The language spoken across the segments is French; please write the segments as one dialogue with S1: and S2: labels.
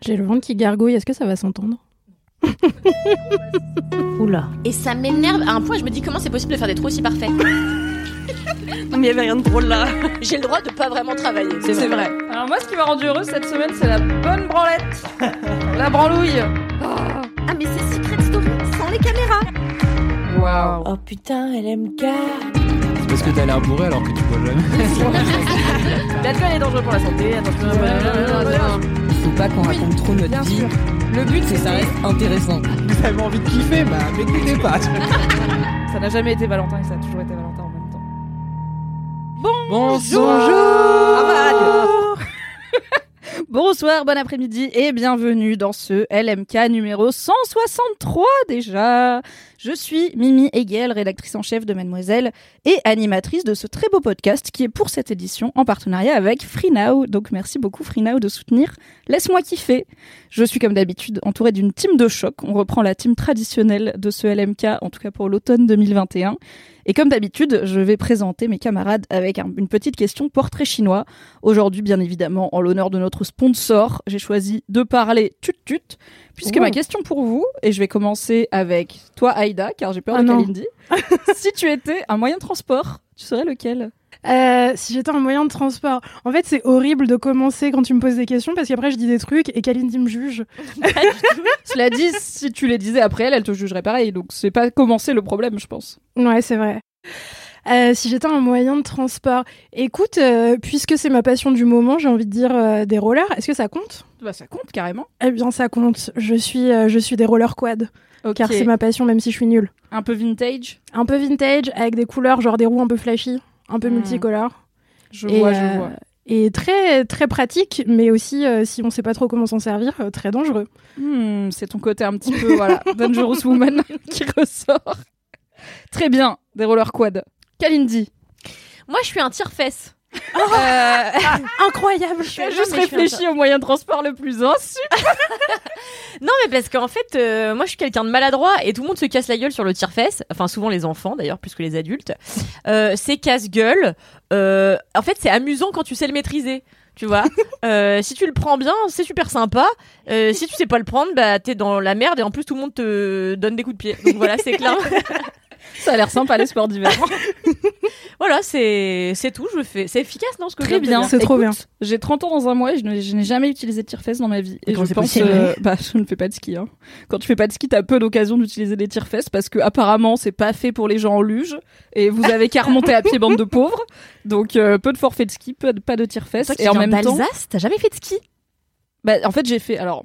S1: J'ai le ventre qui gargouille, est-ce que ça va s'entendre
S2: Oula.
S3: Et ça m'énerve à un point, je me dis comment c'est possible de faire des trous aussi parfaits?
S2: Mais il y avait rien de drôle là.
S3: J'ai le droit de pas vraiment travailler.
S1: C'est vrai. Alors moi, ce qui m'a rendu heureuse cette semaine, c'est la bonne branlette. la branlouille.
S3: Ah mais c'est Secret Story sans les caméras.
S1: Waouh.
S2: Oh putain, LMK.
S4: C'est parce que t'as l'air bourré alors que tu bois jamais.
S1: L'alcool est dangereux pour la santé, attention.
S5: Faut pas qu'on raconte trop notre vie. Le but, c'est que ça reste intéressant.
S4: Vous avez envie de kiffer, bah m'écoutez pas.
S1: Ça n'a jamais été Valentin et ça a toujours été Valentin en même temps.
S4: Bonsoir.
S1: Bonsoir, bon après-midi et bienvenue dans ce LMK numéro 163 déjà. Je suis Mimi Hegel, rédactrice en chef de Mademoiselle et animatrice de ce très beau podcast qui est pour cette édition en partenariat avec FreeNow. Donc merci beaucoup FreeNow de soutenir Laisse-moi kiffer. Je suis comme d'habitude entourée d'une team de choc. On reprend la team traditionnelle de ce LMK, en tout cas pour l'automne 2021. Et comme d'habitude, je vais présenter mes camarades avec un- une petite question portrait chinois. Aujourd'hui, bien évidemment, en l'honneur de notre sponsor, j'ai choisi de parler tut-tut, puisque ma question pour vous, et je vais commencer avec toi, Aïda, car j'ai peur
S6: Ah
S1: de. Kalindi. si tu étais un moyen de transport, tu serais lequel?
S6: Euh, si j'étais un moyen de transport, en fait, c'est horrible de commencer quand tu me poses des questions parce qu'après je dis des trucs et Kalindi me juge.
S1: Cela dit, si tu les disais après elle, elle te jugerait pareil. Donc c'est pas commencer le problème, je pense.
S6: Ouais, c'est vrai. Euh, si j'étais un moyen de transport, écoute, euh, puisque c'est ma passion du moment, j'ai envie de dire euh, des rollers. Est-ce que ça compte?
S1: Bah ça compte carrément.
S6: Eh bien, ça compte. Je suis, je suis des rollers quad,
S1: Ok.
S6: car c'est ma passion, même si je suis nulle.
S1: Un peu vintage?
S6: Un peu vintage, avec des couleurs, genre des roues un peu flashy, un peu
S1: Hmm.
S6: multicolores.
S1: Je
S6: Et,
S1: vois, je vois.
S6: Et très, très pratique, mais aussi, euh, si on sait pas trop comment s'en servir, euh, très dangereux.
S1: Hmm, c'est ton côté un petit peu, voilà, Dangerous Woman qui ressort. Très bien, des rollers quad. Kalindi,
S3: Moi je suis un tire-fesse.
S6: Incroyable
S3: Je suis non,
S1: juste
S3: mais je suis un-
S1: réfléchi au moyen de transport le plus insu.
S3: Non mais parce qu'en fait, euh, moi je suis quelqu'un de maladroit et tout le monde se casse la gueule sur le tire-fesse. Enfin souvent les enfants d'ailleurs plus que les adultes. Euh, c'est casse-gueule. Euh, en fait c'est amusant quand tu sais le maîtriser. Tu vois, Euh, si tu le prends bien, c'est super sympa. Euh, si tu sais pas le prendre, bah t'es dans la merde et en plus tout le monde te donne des coups de pied. Donc voilà, c'est clair.
S1: Ça a l'air sympa les sports d'hiver.
S3: voilà, c'est c'est tout. Je fais, c'est efficace non ce que je
S1: Très bien,
S6: C'est trop bien.
S1: J'ai 30 ans dans un mois et je ne- je n'ai jamais utilisé de tire-fesses dans ma vie. Et je pense,
S2: possible
S1: euh, bah, je ne fais pas de ski. Hein. Quand tu fais pas de ski, t'as peu d'occasion d'utiliser des tire-fesses parce que apparemment c'est pas fait pour les gens en luge et vous avez qu'à remonter à pied bande de pauvres. Donc euh, peu de forfaits de ski, peu de, pas de tire-fesses. Et en même temps,
S3: d'Alsace, t'as jamais fait de ski?
S1: Bah, en fait j'ai fait alors.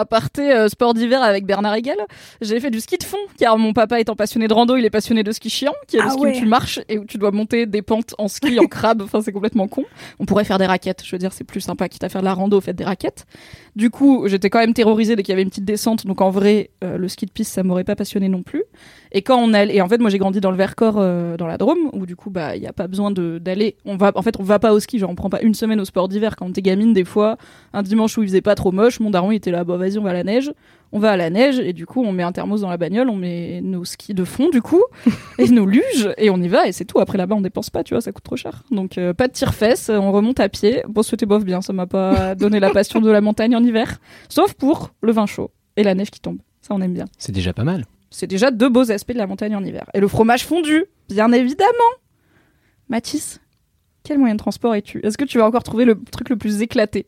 S1: Aparté euh, sport d'hiver avec Bernard Hegel, j'ai fait du ski de fond car mon papa étant passionné de rando, il est passionné de ski chiant, qui est le
S6: Ah
S1: ski
S6: ouais.
S1: où tu marches et où tu dois monter des pentes en ski en crabe. Enfin, c'est complètement con. On pourrait faire des raquettes. Je veux dire, c'est plus sympa quitte à faire de la rando, faites des raquettes. Du coup, j'étais quand même terrorisée dès qu'il y avait une petite descente. Donc en vrai, euh, le ski de piste, ça m'aurait pas passionné non plus. Et quand on allait, et en fait, moi j'ai grandi dans le Vercors, euh, dans la Drôme, où du coup, bah, il y a pas besoin d'aller. On va, en fait, on va pas au ski. Genre, on prend pas une semaine au sport d'hiver quand t'es gamine. Des fois, un dimanche où il faisait pas trop moche, mon daron il était là, bah vas-y, on va à la neige. On va à la neige et du coup, on met un thermos dans la bagnole, on met nos skis de fond du coup et nos luges et on y va et c'est tout. Après là-bas, on dépense pas, tu vois, ça coûte trop cher. Donc euh, pas de tire-fesses, on remonte à pied. Bon, c'était bof bien, ça m'a pas donné la passion de la montagne en hiver, sauf pour le vin chaud et la neige qui tombe. Ça, on aime bien.
S4: C'est déjà pas mal.
S1: C'est déjà deux beaux aspects de la montagne en hiver. Et le fromage fondu, bien évidemment. Mathis, quel moyen de transport es-tu? Est-ce que tu vas encore trouver le truc le plus éclaté?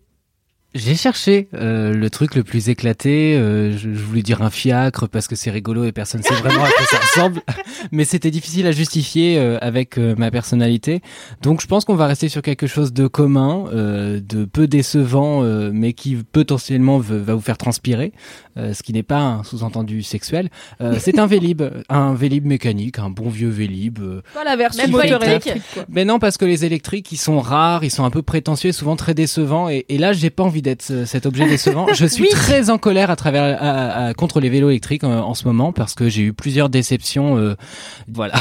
S4: J'ai cherché euh, le truc le plus éclaté. euh, je, je voulais dire un fiacre parce que c'est rigolo et personne sait vraiment à quoi ça ressemble. Mais c'était difficile à justifier euh, avec euh, ma personnalité. Donc je pense qu'on va rester sur quelque chose de commun, euh, de peu décevant, euh, mais qui potentiellement va vous faire transpirer, euh, ce qui n'est pas un sous-entendu sexuel. Euh, c'est un Vélib, un Vélib mécanique, un bon vieux Vélib. euh,
S1: Pas la version
S3: Même électrique.
S1: électrique, quoi.
S4: mais non, parce que les électriques, ils sont rares, ils sont un peu prétentieux, et souvent très décevants. Et, et là, j'ai pas envie d'être ce- cet objet décevant. Je suis
S3: Oui.
S4: très en colère à travers à- à- contre les vélos électriques euh, en ce moment parce que j'ai eu plusieurs déceptions. euh, voilà,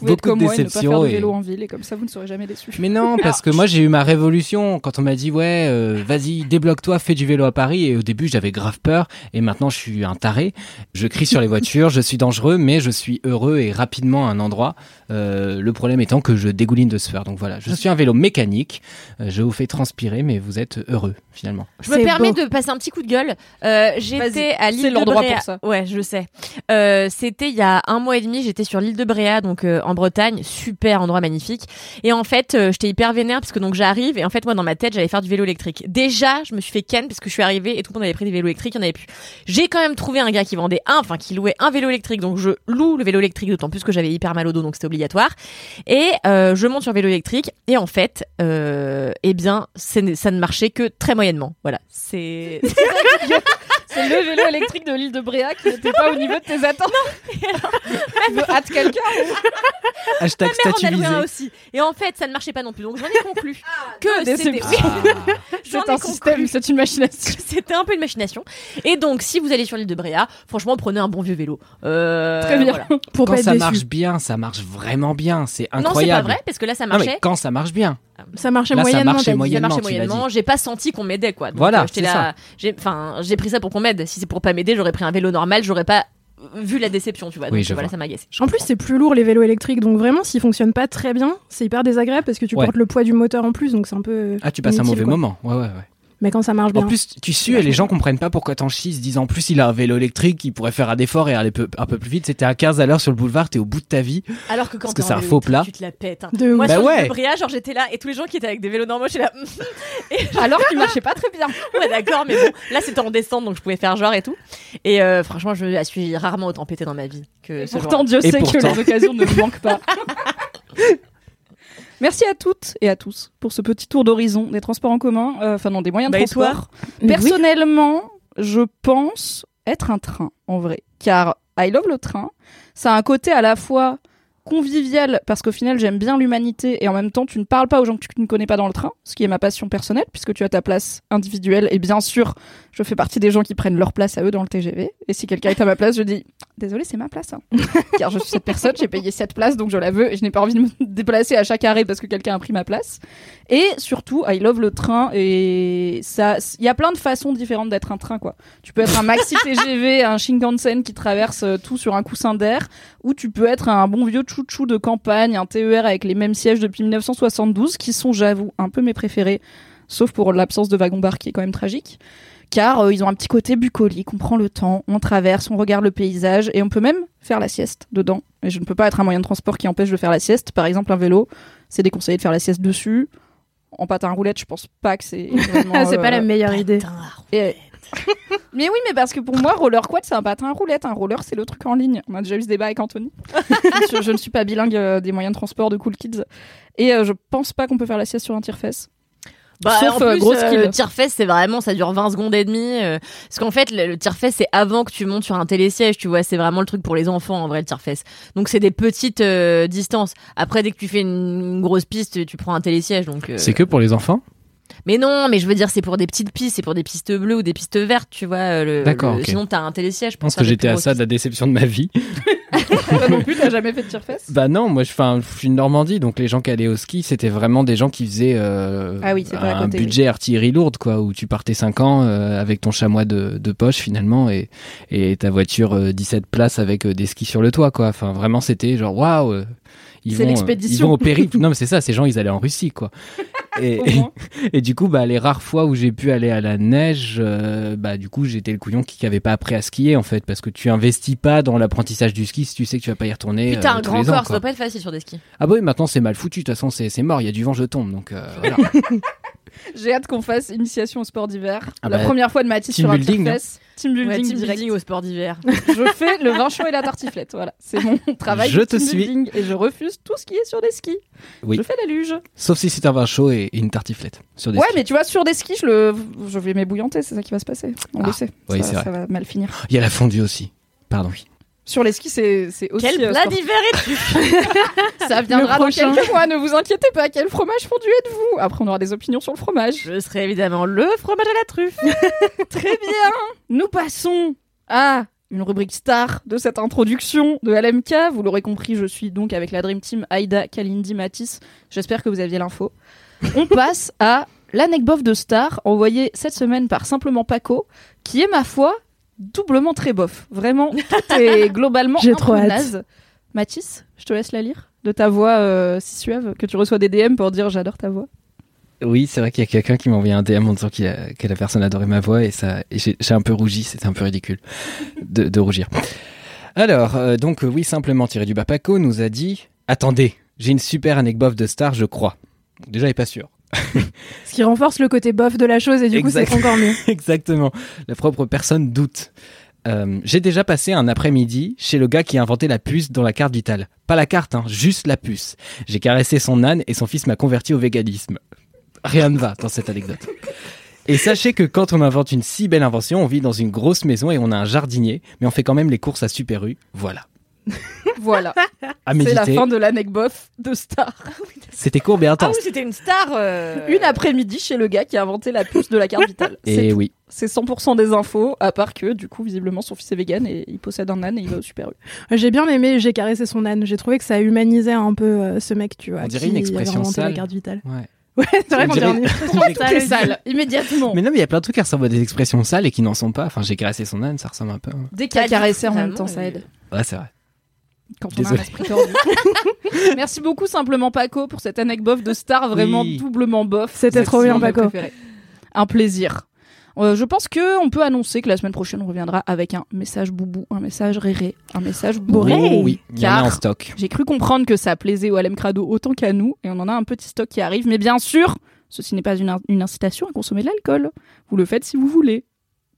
S1: Vous
S4: beaucoup
S1: comme
S4: de
S1: moi et ne pas faire
S4: déceptions.
S1: de
S4: et-
S1: vélo en ville et comme ça vous ne serez jamais déçus.
S4: Mais non, parce que moi j'ai eu ma révolution quand on m'a dit ouais, euh, vas-y, débloque-toi, fais du vélo à Paris. Et au début j'avais grave peur, et maintenant je suis un taré. Je crie sur les voitures, je suis dangereux, mais je suis heureux et rapidement à un endroit. Euh, le problème étant que je dégouline de faire. Donc voilà, je suis un vélo mécanique. Euh, je vous fais transpirer, mais vous êtes heureux finalement.
S3: Je me permets
S6: beau.
S3: de passer un petit coup de gueule. Euh, j'étais à l'île
S1: c'est
S3: de
S1: l'endroit
S3: Bréa.
S1: pour ça.
S3: Ouais, je sais. Euh, c'était il y a un mois et demi. J'étais sur l'île de Bréa, donc euh, en Bretagne, super endroit magnifique. Et en fait, euh, j'étais hyper vénère parce que donc j'arrive et en fait moi dans ma tête j'allais faire du vélo électrique. Déjà, je me suis fait ken parce que je suis arrivée et tout le monde avait pris des vélos électriques, il y en avait plus. J'ai quand même trouvé un gars qui vendait un, enfin qui louait un vélo électrique, donc je loue le vélo électrique d'autant plus que j'avais hyper mal au dos, donc c'était obligatoire. Et euh, je monte sur vélo électrique et en fait, euh, eh bien, ça ne marchait que très moyennement. Voilà, c'est
S1: C'est le vélo électrique de l'île de Bréa qui n'était pas au niveau de tes attentes. Tu veux hâte quelqu'un
S4: Hashtag
S3: Ma mère en a loué aussi. Et en fait, ça ne marchait pas non plus. Donc j'en ai conclu que
S1: deux
S3: c'était oui,
S4: Ah.
S1: C'est un
S3: conclu
S1: système, c'est une machination.
S3: que C'était un peu une machination. Et donc, si vous allez sur l'île de Bréa, franchement, prenez un bon vieux vélo. Euh,
S1: Très bien.
S3: voilà.
S6: Pour
S4: Quand
S6: être
S4: ça
S6: déçu.
S4: marche bien, ça marche vraiment bien. C'est
S3: Non, c'est pas
S4: incroyable.
S3: vrai, parce que là, ça
S4: Non,
S3: marchait.
S4: mais quand ça marche bien.
S6: Ça marchait
S4: Là, ça
S6: moyennement.
S4: marchait
S6: t'as dit.
S4: moyennement.
S3: ça marchait
S4: tu
S3: moyennement. J'ai pas senti qu'on m'aidait, quoi. Donc,
S4: Voilà,
S3: euh, j'étais
S4: c'est
S3: là.
S4: ça.
S3: J'ai, enfin, j'ai pris ça pour qu'on m'aide. Si c'est pour pas m'aider, j'aurais pris un vélo normal. J'aurais pas vu la déception, tu vois.
S4: Oui,
S3: Donc
S4: je
S3: voilà,
S4: vois.
S3: ça m'a agacé.
S6: En plus, c'est plus lourd les vélos électriques, donc vraiment, s'ils fonctionnent pas très bien, c'est hyper désagréable parce que tu
S4: Ouais.
S6: portes le poids du moteur en plus, donc c'est un peu.
S4: Ah, tu passes un mauvais
S6: quoi.
S4: moment. Ouais, ouais, ouais.
S6: Mais quand ça marche bien.
S4: En plus, tu sues et les gens comprennent pas pourquoi t'en chies. Ils se disent en plus, il a un vélo électrique, il pourrait faire un effort et aller un peu plus vite. C'était à 15 à l'heure sur le boulevard, t'es au bout de ta vie.
S3: Alors que quand
S4: Parce que c'est un faux plat.
S3: Tu te la pètes. hein.
S6: de.
S3: Moi,
S4: Bah
S3: sur
S4: ouais.
S3: de Bréa, genre j'étais là et tous les gens qui étaient avec des vélos normaux, j'étais là.
S1: Alors qu'il marchait pas très bien.
S3: Ouais, d'accord, mais bon, là c'était en descente donc je pouvais faire genre et tout. Et euh, franchement, je suis rarement autant pété dans ma vie que ce
S1: Pourtant. Dieu
S4: Et
S1: sait que les occasions ne manquent pas. Merci à toutes et à tous pour ce petit tour d'horizon des transports en commun, euh, enfin non, des moyens de
S3: Bah,
S1: transport.
S6: Oui.
S1: Personnellement, je pense être un train, en vrai. Car I love le train. Ça a un côté à la fois convivial, parce qu'au final, j'aime bien l'humanité, et en même temps, tu ne parles pas aux gens que tu ne connais pas dans le train, ce qui est ma passion personnelle, puisque tu as ta place individuelle, et bien sûr, je fais partie des gens qui prennent leur place à eux dans le TGV. Et si quelqu'un est à ma place, je dis Désolé, c'est ma place. hein. Car je suis cette personne, j'ai payé cette place, donc je la veux, et je n'ai pas envie de me déplacer à chaque arrêt parce que quelqu'un a pris ma place. Et surtout, I love le train, et ça, il y a plein de façons différentes d'être un train, quoi. Tu peux être un maxi TGV, un Shinkansen qui traverse euh, tout sur un coussin d'air, ou tu peux être un bon vieux chouchou de campagne, un TER avec les mêmes sièges depuis 1972, qui sont, j'avoue, un peu mes préférés, sauf pour l'absence de wagon-bar qui est quand même tragique. Car euh, ils ont un petit côté bucolique, on prend le temps, on traverse, on regarde le paysage, et on peut même faire la sieste dedans. Et je ne peux pas être un moyen de transport qui empêche de faire la sieste. Par exemple, un vélo, c'est déconseillé de faire la sieste dessus. En patin à roulette, je pense pas que c'est
S6: c'est pas la
S1: euh,
S6: meilleure idée.
S1: Et- mais oui, mais parce que pour moi, roller quad, c'est un patin à roulette. Un roller, c'est le truc en ligne. On a déjà eu ce débat avec Anthony. je, je ne suis pas bilingue euh, des moyens de transport de Cool Kids. Et euh, je pense pas qu'on peut faire la sieste sur un tire-fesse.
S3: Bah,
S1: Sauf,
S3: en
S1: euh,
S3: plus,
S1: grosse
S3: euh, le tire-fesse, c'est vraiment, ça dure 20 secondes et demie. euh, parce qu'en fait, le, le tire-fesse, c'est avant que tu montes sur un télésiège, tu vois. C'est vraiment le truc pour les enfants, en vrai, le tire-fesse. Donc, c'est des petites euh, distances. Après, dès que tu fais une, une grosse piste, tu prends un télésiège. Donc, euh,
S4: C'est que pour les enfants?
S3: Mais non, mais je veux dire, c'est pour des petites pistes, c'est pour des pistes bleues ou des pistes vertes, tu vois. euh, le-
S4: D'accord,
S3: le-. Sinon, t'as un télésiège.
S4: Je pense que j'étais à ça de la déception de ma vie.
S1: Toi non plus, t'as jamais fait de tire-fesse
S4: Bah non, moi je, suis de Normandie, donc les gens qui allaient au ski, c'était vraiment des gens qui faisaient euh,
S1: Ah oui,
S4: un
S1: côté,
S4: budget artillerie lourde, quoi, où tu partais 5 ans euh, avec ton chamois de, de poche finalement et, et ta voiture euh, 17 places avec euh, des skis sur le toit, quoi. Enfin, vraiment, c'était genre waouh. Ils
S1: C'est
S4: vont, euh,
S1: l'expédition.
S4: Ils vont au périple. non, mais c'est ça, ces gens, ils allaient en Russie, quoi. Et, du coup, bah, les rares fois où j'ai pu aller à la neige, euh, bah, du coup, j'étais le couillon qui n'avait pas appris à skier, en fait, parce que tu investis pas dans l'apprentissage du ski si tu sais que tu vas pas y retourner.
S3: T'as
S4: euh,
S3: un
S4: tous
S3: grand
S4: les ans,
S3: corps, ça doit pas être facile sur des skis.
S4: Ah bah oui, maintenant c'est mal foutu, de toute façon c'est c'est mort, il y a du vent, je tombe, donc euh, voilà.
S1: J'ai hâte qu'on fasse initiation au sport d'hiver.
S4: Ah
S1: la
S4: bah,
S1: première fois de Mathis
S4: team
S1: sur un
S4: building.
S1: Team
S3: Ouais,
S1: building
S3: team
S1: direct.
S3: building au sport d'hiver.
S1: Je fais le vin chaud et la tartiflette. Voilà, c'est mon travail.
S4: Je
S1: de
S4: te
S1: team
S4: suis.
S1: building Et je refuse tout ce qui est sur des skis.
S4: Oui.
S1: Je fais la luge.
S4: Sauf si c'est un vin chaud et une tartiflette sur des
S1: Ouais,
S4: skis.
S1: mais tu vois, sur des skis, je, le... je vais m'ébouillanter, c'est ça qui va se passer. On
S4: Ah,
S1: le sait.
S4: oui,
S1: ça, ça va mal finir.
S4: Il y a la fondue aussi. Pardon.
S1: Sur les skis, c'est c'est aussi.
S3: Quel
S1: euh,
S3: plat d'hiver es-tu
S1: Ça viendra dans quelques mois, ne vous inquiétez pas. Quel fromage fondu êtes-vous? Après, on aura des opinions sur le fromage.
S3: Je serai évidemment le fromage à la truffe.
S1: Très bien. Nous passons à une rubrique star de cette introduction de LMK. Vous l'aurez compris, je suis donc avec la Dream Team Aïda, Kalindi, Matisse. J'espère que vous aviez l'info. On passe à l'anecdote de star envoyée cette semaine par Simplement Paco, qui est, ma foi, doublement très bof. Vraiment, tout est globalement
S6: J'ai
S1: un
S6: trop
S1: peu
S6: hâte.
S1: naze. Matisse, je te laisse la lire de ta voix euh, si suave, que tu reçois des DM pour dire j'adore ta voix.
S4: Oui, c'est vrai qu'il y a quelqu'un qui m'a envoyé un DM en disant qu'il a- que la personne adorait ma voix et ça, et j'ai j'ai un peu rougi, c'était un peu ridicule de, de rougir. Alors, euh, donc euh, oui, simplement tiré du bas, Paco nous a dit Attendez, j'ai une super anecdote de star, je crois. Déjà, il est pas sûr.
S6: Ce qui renforce le côté bof de la chose et du coup, c'est encore mieux.
S4: Exactement. La propre personne doute. Euh, j'ai déjà passé un après-midi chez le gars qui a inventé la puce dans la carte vitale. Pas la carte, hein, juste la puce. J'ai caressé son âne et son fils m'a converti au véganisme. Rien ne va dans cette anecdote. Et sachez que quand on invente une si belle invention, on vit dans une grosse maison et on a un jardinier, mais on fait quand même les courses à Super U. Voilà.
S1: Voilà,
S4: À
S1: c'est la fin de l'anecdote de star.
S4: C'était court
S3: Ah
S4: intense.
S3: oui, c'était une star. euh,
S1: Une après-midi chez le gars qui a inventé la puce de la carte vitale. C'est
S4: et
S1: tout.
S4: oui.
S1: C'est 100% des infos, à part que, du coup, visiblement, son fils est vegan et il possède un âne et il va au Super U.
S6: J'ai bien aimé, j'ai caressé son âne. J'ai trouvé que ça humanisait un peu euh, ce mec, tu vois.
S4: On dirait
S6: qui
S4: une
S6: avait
S4: expression
S6: la
S4: sale.
S6: carte vitale.
S4: Ouais.
S6: Ouais, c'est vrai
S4: On
S6: qu'on
S4: dirait-
S6: dirait un-
S1: Pourquoi
S4: J'ai-
S1: tout est sale Immédiatement.
S4: Mais non, mais il y a plein de trucs qui ressemblent à des expressions sales et qui n'en sont pas. Enfin, j'ai caressé son âne, ça ressemble un peu. hein.
S1: Dès qu'il a caressé en même temps, ça
S3: mais-
S1: aide.
S4: Ouais, c'est vrai.
S1: Quand on a un esprit tordu. Merci beaucoup, simplement Paco, pour cette anecdote de star vraiment
S4: Oui.
S1: doublement bof.
S6: C'était
S1: C'est
S6: trop bien, Paco.
S1: Un plaisir. Euh, je pense que on peut annoncer que la semaine prochaine, on reviendra avec un message boubou, un message réré, un message bourré.
S4: Oh oui, il y en a
S1: Car-
S4: en stock.
S1: J'ai cru comprendre que ça plaisait au LM Crado autant qu'à nous, et on en a un petit stock qui arrive. Mais bien sûr, ceci n'est pas une incitation à consommer de l'alcool. Vous le faites si vous voulez,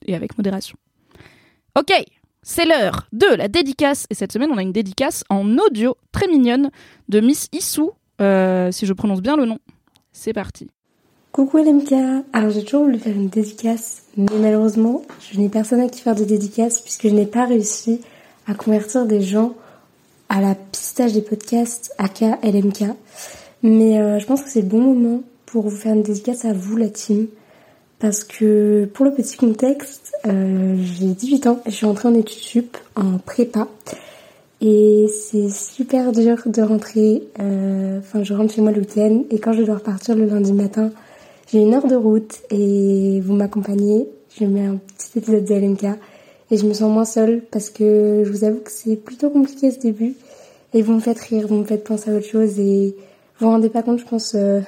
S1: et avec modération. Ok, c'est l'heure de la dédicace. Et cette semaine, on a une dédicace en audio très mignonne de Miss Issou, euh, si je prononce bien le nom. C'est parti.
S7: Coucou LMK Alors j'ai toujours voulu faire une dédicace, mais malheureusement, je n'ai personne à qui faire de dédicace puisque je n'ai pas réussi à convertir des gens à la pistage des podcasts aka LMK. Mais euh, je pense que c'est le bon moment pour vous faire une dédicace à vous, la team. Parce que pour le petit contexte, euh, j'ai 18 ans je suis rentrée en études sup, en prépa. Et c'est super dur de rentrer. euh, Enfin, je rentre chez moi le week-end et quand je dois repartir le lundi matin, j'ai une heure de route et vous m'accompagnez. Je mets un petit épisode de LMK et je me sens moins seule parce que je vous avoue que c'est plutôt compliqué ce début. Et vous me faites rire, vous me faites penser à autre chose et vous vous rendez pas compte, je pense, euh,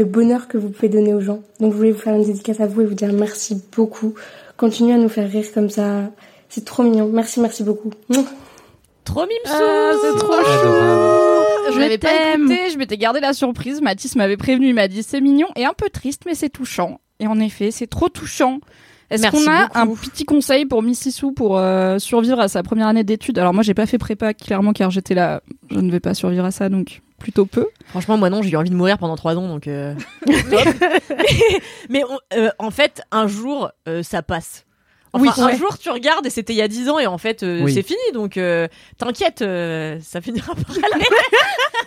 S7: le bonheur que vous pouvez donner aux gens. Donc je voulais vous faire une dédicace à vous et vous dire merci beaucoup. Continuez à nous faire rire comme ça. C'est trop mignon. Merci, merci beaucoup.
S3: Trop mimsou.
S6: Ah, c'est trop
S4: Adorable.
S1: Je l'avais pas écouté, je m'étais gardé la surprise. Mathis m'avait prévenu, il m'a dit c'est mignon et un peu triste, mais c'est touchant. Et en effet, c'est trop touchant. Est-ce qu'on a
S3: beaucoup.
S1: un petit conseil pour Miss Issou pour euh, survivre à sa première année d'études? Alors moi, j'ai pas fait prépa clairement car j'étais là, je ne vais pas survivre à ça, donc plutôt peu.
S3: Franchement, moi non, j'ai eu envie de mourir pendant trois ans, donc. euh, top. mais on- euh, en fait, un jour, euh, ça passe. Enfin,
S1: Oui,
S3: un
S1: ouais.
S3: jour, tu regardes et c'était il y a dix ans et en fait, euh,
S4: Oui.
S3: c'est fini. Donc, euh, t'inquiète, euh, ça finira par aller.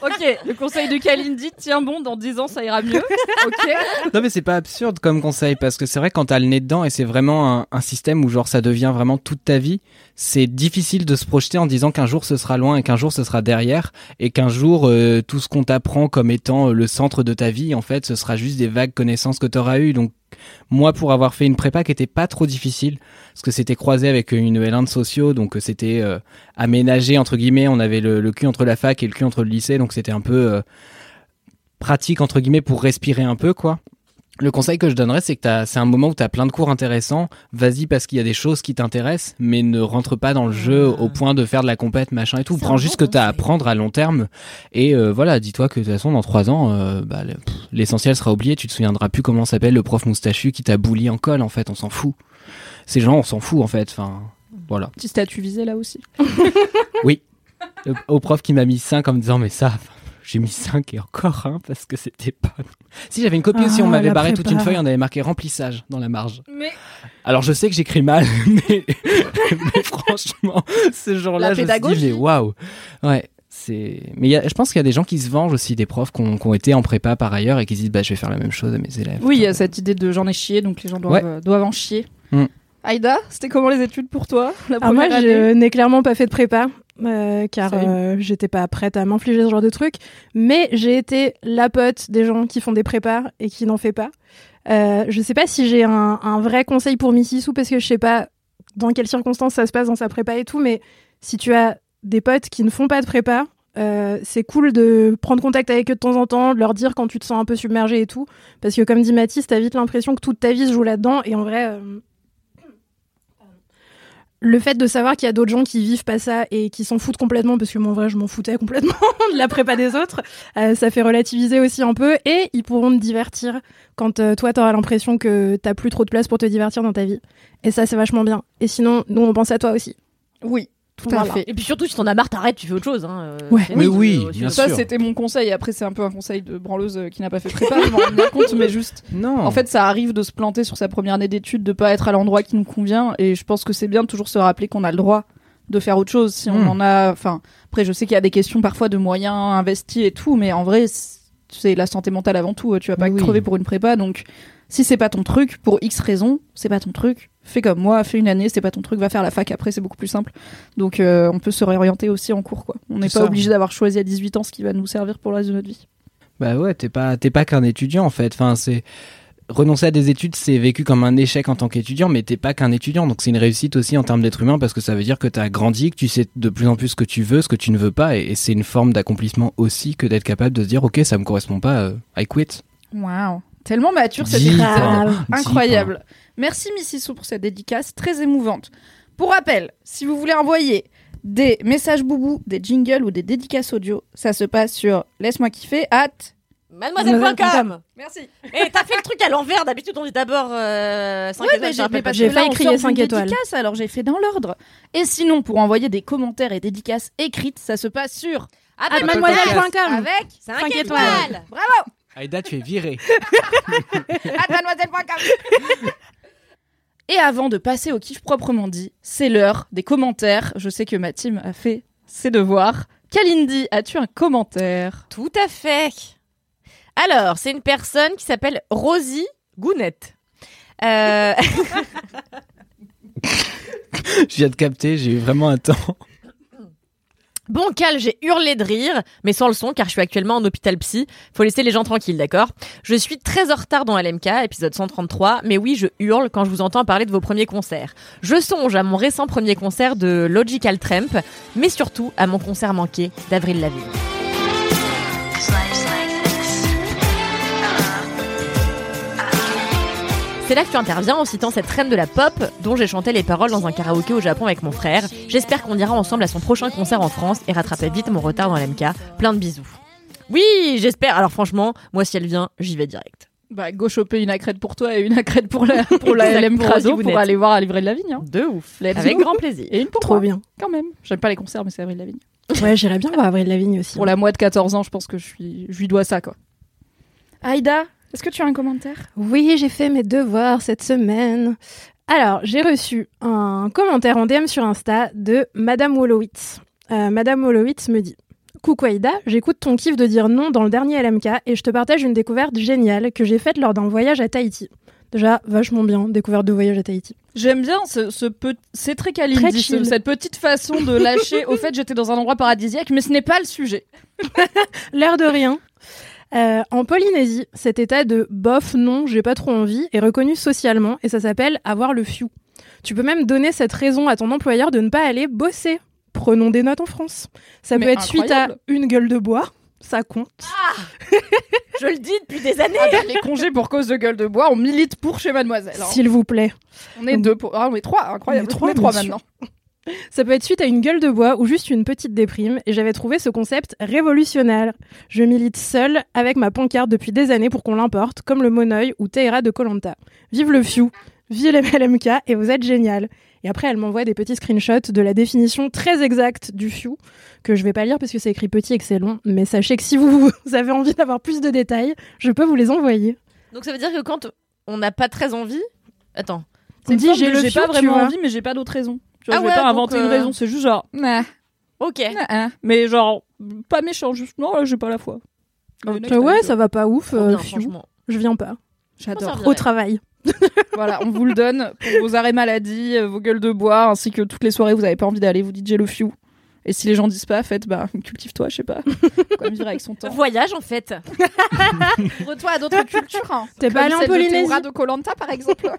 S1: Ok, le conseil de Kalindi, tiens bon, dans 10 ans ça ira mieux. Ok.
S4: Non mais c'est pas absurde comme conseil parce que c'est vrai quand t'as le nez dedans et c'est vraiment un, système où genre ça devient vraiment toute ta vie, c'est difficile de se projeter en disant qu'un jour ce sera loin et qu'un jour ce sera derrière et qu'un jour euh, tout ce qu'on t'apprend comme étant euh, le centre de ta vie en fait ce sera juste des vagues connaissances que t'auras eues donc moi pour avoir fait une prépa qui était pas trop difficile parce que c'était croisé avec une L1 de sociaux donc euh, c'était aménagé entre guillemets on avait le, le cul entre la fac et le cul entre lycée donc c'était un peu euh, pratique entre guillemets pour respirer un peu quoi Le conseil que je donnerais, c'est que t'as- c'est un moment où tu as plein de cours intéressants. Vas-y parce qu'il y a des choses qui t'intéressent, mais ne rentre pas dans le jeu au point de faire de la compète, machin et tout. Prends juste ce que tu as à apprendre à long terme. Et euh, voilà, dis-toi que de toute façon, dans trois ans, euh, bah, l'essentiel sera oublié. Tu te souviendras plus comment s'appelle le prof moustachu qui t'a bouli en colle, en fait. On s'en fout. Ces gens, on s'en fout, en fait. Enfin, voilà.
S1: Petit statut visé là aussi.
S4: Le- au prof qui m'a mis 5 en me disant, mais ça, j'ai mis 5 et encore, hein, parce que c'était pas. Si j'avais une copie aussi, on
S6: Ah,
S4: m'avait barré toute une feuille, on avait marqué remplissage dans la marge.
S1: Mais
S4: Alors je sais que j'écris mal, mais, mais franchement, ce jour-là, je me suis dit, waouh. Ouais, c'est. Mais il y a- je pense qu'il y a des gens qui se vengent aussi, des profs qui ont, été en prépa par ailleurs et qui se disent, bah je vais faire la même chose à mes élèves.
S1: oui, il y a cette idée de j'en ai chié, donc les gens doivent,
S4: Ouais.
S1: euh, doivent en chier.
S4: Mm.
S1: Aïda, c'était comment les études pour toi la
S6: Alors moi, je n'ai clairement pas fait de prépa. euh, car euh, j'étais pas prête à m'infliger ce genre de truc, mais j'ai été la pote des gens qui font des prépas et qui n'en fait pas. Euh, je sais pas si j'ai un, un vrai conseil pour Mississou parce que je sais pas dans quelles circonstances ça se passe dans sa prépa et tout, mais si tu as des potes qui ne font pas de prépa, euh, c'est cool de prendre contact avec eux de temps en temps, de leur dire quand tu te sens un peu submergé et tout, parce que comme dit Mathis, t'as vite l'impression que toute ta vie se joue là-dedans, et en vrai, euh, le fait de savoir qu'il y a d'autres gens qui vivent pas ça et qui s'en foutent complètement, parce que moi en vrai je m'en foutais complètement de la prépa des autres, euh, ça fait relativiser aussi un peu, et ils pourront te divertir quand euh, toi t'auras l'impression que t'as plus trop de place pour te divertir dans ta vie. Et ça c'est vachement bien. Et sinon, nous on pense à toi aussi.
S1: Oui, tout
S6: Voilà.
S1: à fait.
S3: Et puis surtout, si t'en as marre, t'arrêtes, tu fais autre chose. Hein. euh,
S6: Ouais.
S3: c'est
S4: Mais
S3: vite,
S4: oui,
S3: euh,
S4: bien
S1: Ça,
S4: sûr.
S1: c'était mon conseil. Après, c'est un peu un conseil de branleuse euh, qui n'a pas fait prépa, je m'en rends bien compte, mais juste.
S4: Non.
S1: En fait, ça arrive de se planter sur sa première année d'études, de pas être à l'endroit qui nous convient, et je pense que c'est bien de toujours se rappeler qu'on a le droit de faire autre chose si on
S4: Mm.
S1: en a. Enfin, après, je sais qu'il y a des questions parfois de moyens investis et tout, mais en vrai, c'est- c'est la santé mentale avant tout. Tu vas pas
S4: Oui.
S1: crever pour une prépa, donc si c'est pas ton truc, pour X raisons, c'est pas ton truc. Fais comme moi, fais une année, c'est pas ton truc, va faire la fac après, c'est beaucoup plus simple. Donc euh, on peut se réorienter aussi en cours, quoi. On n'est pas
S4: ça.
S1: obligé d'avoir choisi à 18 ans ce qui va nous servir pour le reste de notre vie.
S4: Bah ouais, t'es pas, t'es pas qu'un étudiant en fait. Enfin, c'est renoncer à des études, c'est vécu comme un échec en tant qu'étudiant, mais t'es pas qu'un étudiant. Donc c'est une réussite aussi en termes d'être humain parce que ça veut dire que t'as grandi, que tu sais de plus en plus ce que tu veux, ce que tu ne veux pas, et, et c'est une forme d'accomplissement aussi que d'être capable de se dire ok, ça me correspond pas, euh, I quit.
S1: Waouh, tellement mature cette
S4: Deep,
S1: épisode. Incroyable. Merci Mississou pour cette dédicace très émouvante. Pour rappel, si vous voulez envoyer des messages boubou, des jingles ou des dédicaces audio, ça se passe sur laisse-moi kiffer at.
S3: Mademoiselle.com
S1: Merci.
S3: Et t'as fait le truc à l'envers, d'habitude on dit d'abord euh, 5
S1: Ouais, mais j'ai
S6: failli crier
S1: sort
S6: cinq
S1: d'une
S6: étoiles.
S1: dédicace, alors j'ai fait dans l'ordre. Et sinon, pour envoyer des commentaires et dédicaces écrites, ça se passe sur
S3: Ah, bah,
S6: mademoiselle.com.
S1: avec
S3: 5
S6: Cinq
S3: étoiles.
S6: étoiles.
S4: Aïda, tu es virée.
S1: Et avant de passer au kiff proprement dit, c'est l'heure des commentaires. Je sais que ma team a fait ses devoirs. Kalindi, as-tu un commentaire?
S3: Tout à fait. Alors, c'est une personne qui s'appelle Rosie Gounette. Euh,
S4: Je viens de capter, j'ai eu vraiment un temps.
S3: Bon, Cal, j'ai hurlé de rire, mais sans le son, car je suis actuellement en hôpital psy. Faut laisser les gens tranquilles, d'accord? Je suis très en retard dans LMK, épisode 133, mais oui, je hurle quand je vous entends parler de vos premiers concerts. Je songe à mon récent premier concert de Logical Tramp, mais surtout à mon concert manqué d'Avril Lavigne. C'est là que tu interviens en citant cette reine de la pop dont j'ai chanté les paroles dans un karaoké au Japon avec mon frère. J'espère qu'on ira ensemble à son prochain concert en France et rattraper vite mon retard dans l'MK. Plein de bisous. Oui, j'espère. Alors franchement, moi si elle vient, j'y vais direct.
S1: Bah, go choper une accrète pour toi et une accrète pour la, pour la LM
S3: pour
S1: Crado pour aller voir à livrer de la vigne. Hein.
S3: De ouf.
S1: Let's
S3: Avec
S1: go.
S3: grand plaisir.
S1: Et une pour
S6: Trop
S1: moi,
S6: bien.
S1: quand même. J'aime pas les concerts, mais c'est Avril Lavigne.
S6: Ouais, j'irais bien voir Avril Lavigne aussi.
S1: Pour la moi de 14 ans, je pense que je, suis, je lui dois ça, quoi. Aïda, est-ce que tu as un commentaire?
S6: Oui, j'ai fait mes devoirs cette semaine. Alors, j'ai reçu un commentaire en DM sur Insta de Madame Wolowitz. Euh, Madame Wolowitz me dit Coucou Aïda, j'écoute ton kiff de dire non dans le dernier LMK et je te partage une découverte géniale que j'ai faite lors d'un voyage à Tahiti. Déjà, vachement bien, découverte de voyage à Tahiti.
S1: J'aime bien ce, ce peu... c'est très
S6: Très
S1: Kalindi,
S6: chill.
S1: ce- cette petite façon de lâcher. Au fait, j'étais dans un endroit paradisiaque, mais ce n'est pas le sujet.
S6: L'air de rien. Euh, en Polynésie, cet état de bof, non, j'ai pas trop envie est reconnu socialement et ça s'appelle avoir le fiou. Tu peux même donner cette raison à ton employeur de ne pas aller bosser. Prenons des notes en France. Ça
S1: Mais
S6: peut être suite à une gueule de bois, ça compte.
S3: Je le dis depuis des années.
S1: Ah bah, les congés pour cause de gueule de bois, on milite pour chez Mademoiselle. hein.
S6: S'il vous plaît.
S1: On est deux pour... Ah, on est trois, incroyable.
S6: On est trois,
S1: maintenant.
S6: Ça peut être suite à une gueule de bois ou juste une petite déprime, et j'avais trouvé ce concept révolutionnaire. Je milite seule avec ma pancarte depuis des années pour qu'on l'importe, comme le Monoï ou Teira de Colanta. Vive le Fiu, vive les LMK, et vous êtes génial. Et après, elle m'envoie des petits screenshots de la définition très exacte du Fiu, que je vais pas lire parce que c'est écrit petit et que c'est long, mais sachez que si vous, vous avez envie d'avoir plus de détails, je peux vous les envoyer.
S3: Donc ça veut dire que quand on n'a pas très envie. Attends.
S6: On dit j'ai
S1: pas vraiment envie, mais j'ai pas d'autre raison. Tu vois,
S3: Ah
S1: je vais
S3: ouais,
S1: pas inventer une
S3: euh,
S1: raison, c'est juste genre, nah,
S3: Ok.
S1: nah, mais genre, pas méchant, juste, non, là, j'ai pas la foi. Next
S6: Ah ouais,
S1: time,
S6: ça va pas ouf, euh,
S3: bien.
S6: Je viens pas.
S1: J'adore.
S6: Au travail.
S1: voilà, on vous le donne pour vos arrêts maladie, euh, vos gueules de bois, ainsi que toutes les soirées où vous avez pas envie d'aller, vous dites j'ai le fiu. Et si les gens disent pas, faites, bah, cultive-toi, je sais pas. Même vivre avec son temps.
S3: Voyage en fait.
S1: Ouvre-toi à d'autres cultures. Hein.
S6: T'es pas allé en Polynésie
S1: de Colanta, par exemple.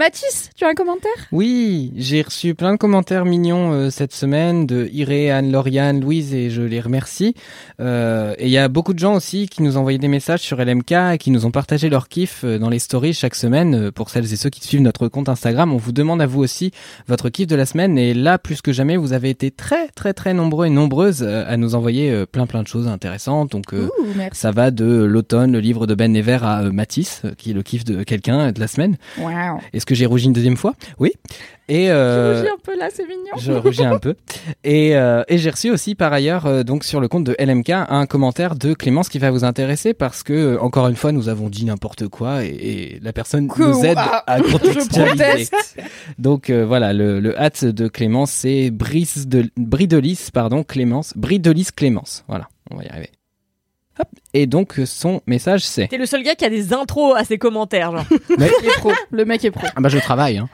S1: Mathis, tu as un commentaire?
S4: Oui, j'ai reçu plein de commentaires mignons euh, cette semaine de Iré, Anne, Lauriane, Louise et je les remercie. Euh, et il y a beaucoup de gens aussi qui nous ont envoyé des messages sur LMK et qui nous ont partagé leur kiff euh, dans les stories chaque semaine. Pour celles et ceux qui suivent notre compte Instagram, on vous demande à vous aussi votre kiff de la semaine. Et là, plus que jamais, vous avez été très très très nombreux et nombreuses à nous envoyer plein plein de choses intéressantes. Donc euh,
S1: Ouh,
S4: ça va de l'automne, le livre de Ben Never à Matisse, qui est le kiff de quelqu'un de la semaine.
S1: Wow.
S4: Est-ce que j'ai rougi une deuxième fois Oui. Et
S1: Je
S4: euh,
S1: rougis un peu là, c'est mignon.
S4: je rougis un peu. Et, euh, et j'ai reçu aussi par ailleurs euh, donc sur le compte de LMK un commentaire de Clémence qui va vous intéresser parce que encore une fois nous avons dit n'importe quoi et, et la personne
S1: Que-
S4: nous aide à
S1: Je
S4: contextualiser. Donc voilà le, le hâte de Clémence c'est Brice de Bridelis pardon Clémence Bridelis Clémence voilà on va y arriver. Hop. Et donc son message c'est
S3: T'es le seul gars qui a des intros à ses commentaires, genre.
S1: Il est pro. Le mec est pro.
S4: Ah bah je travaille. Hein.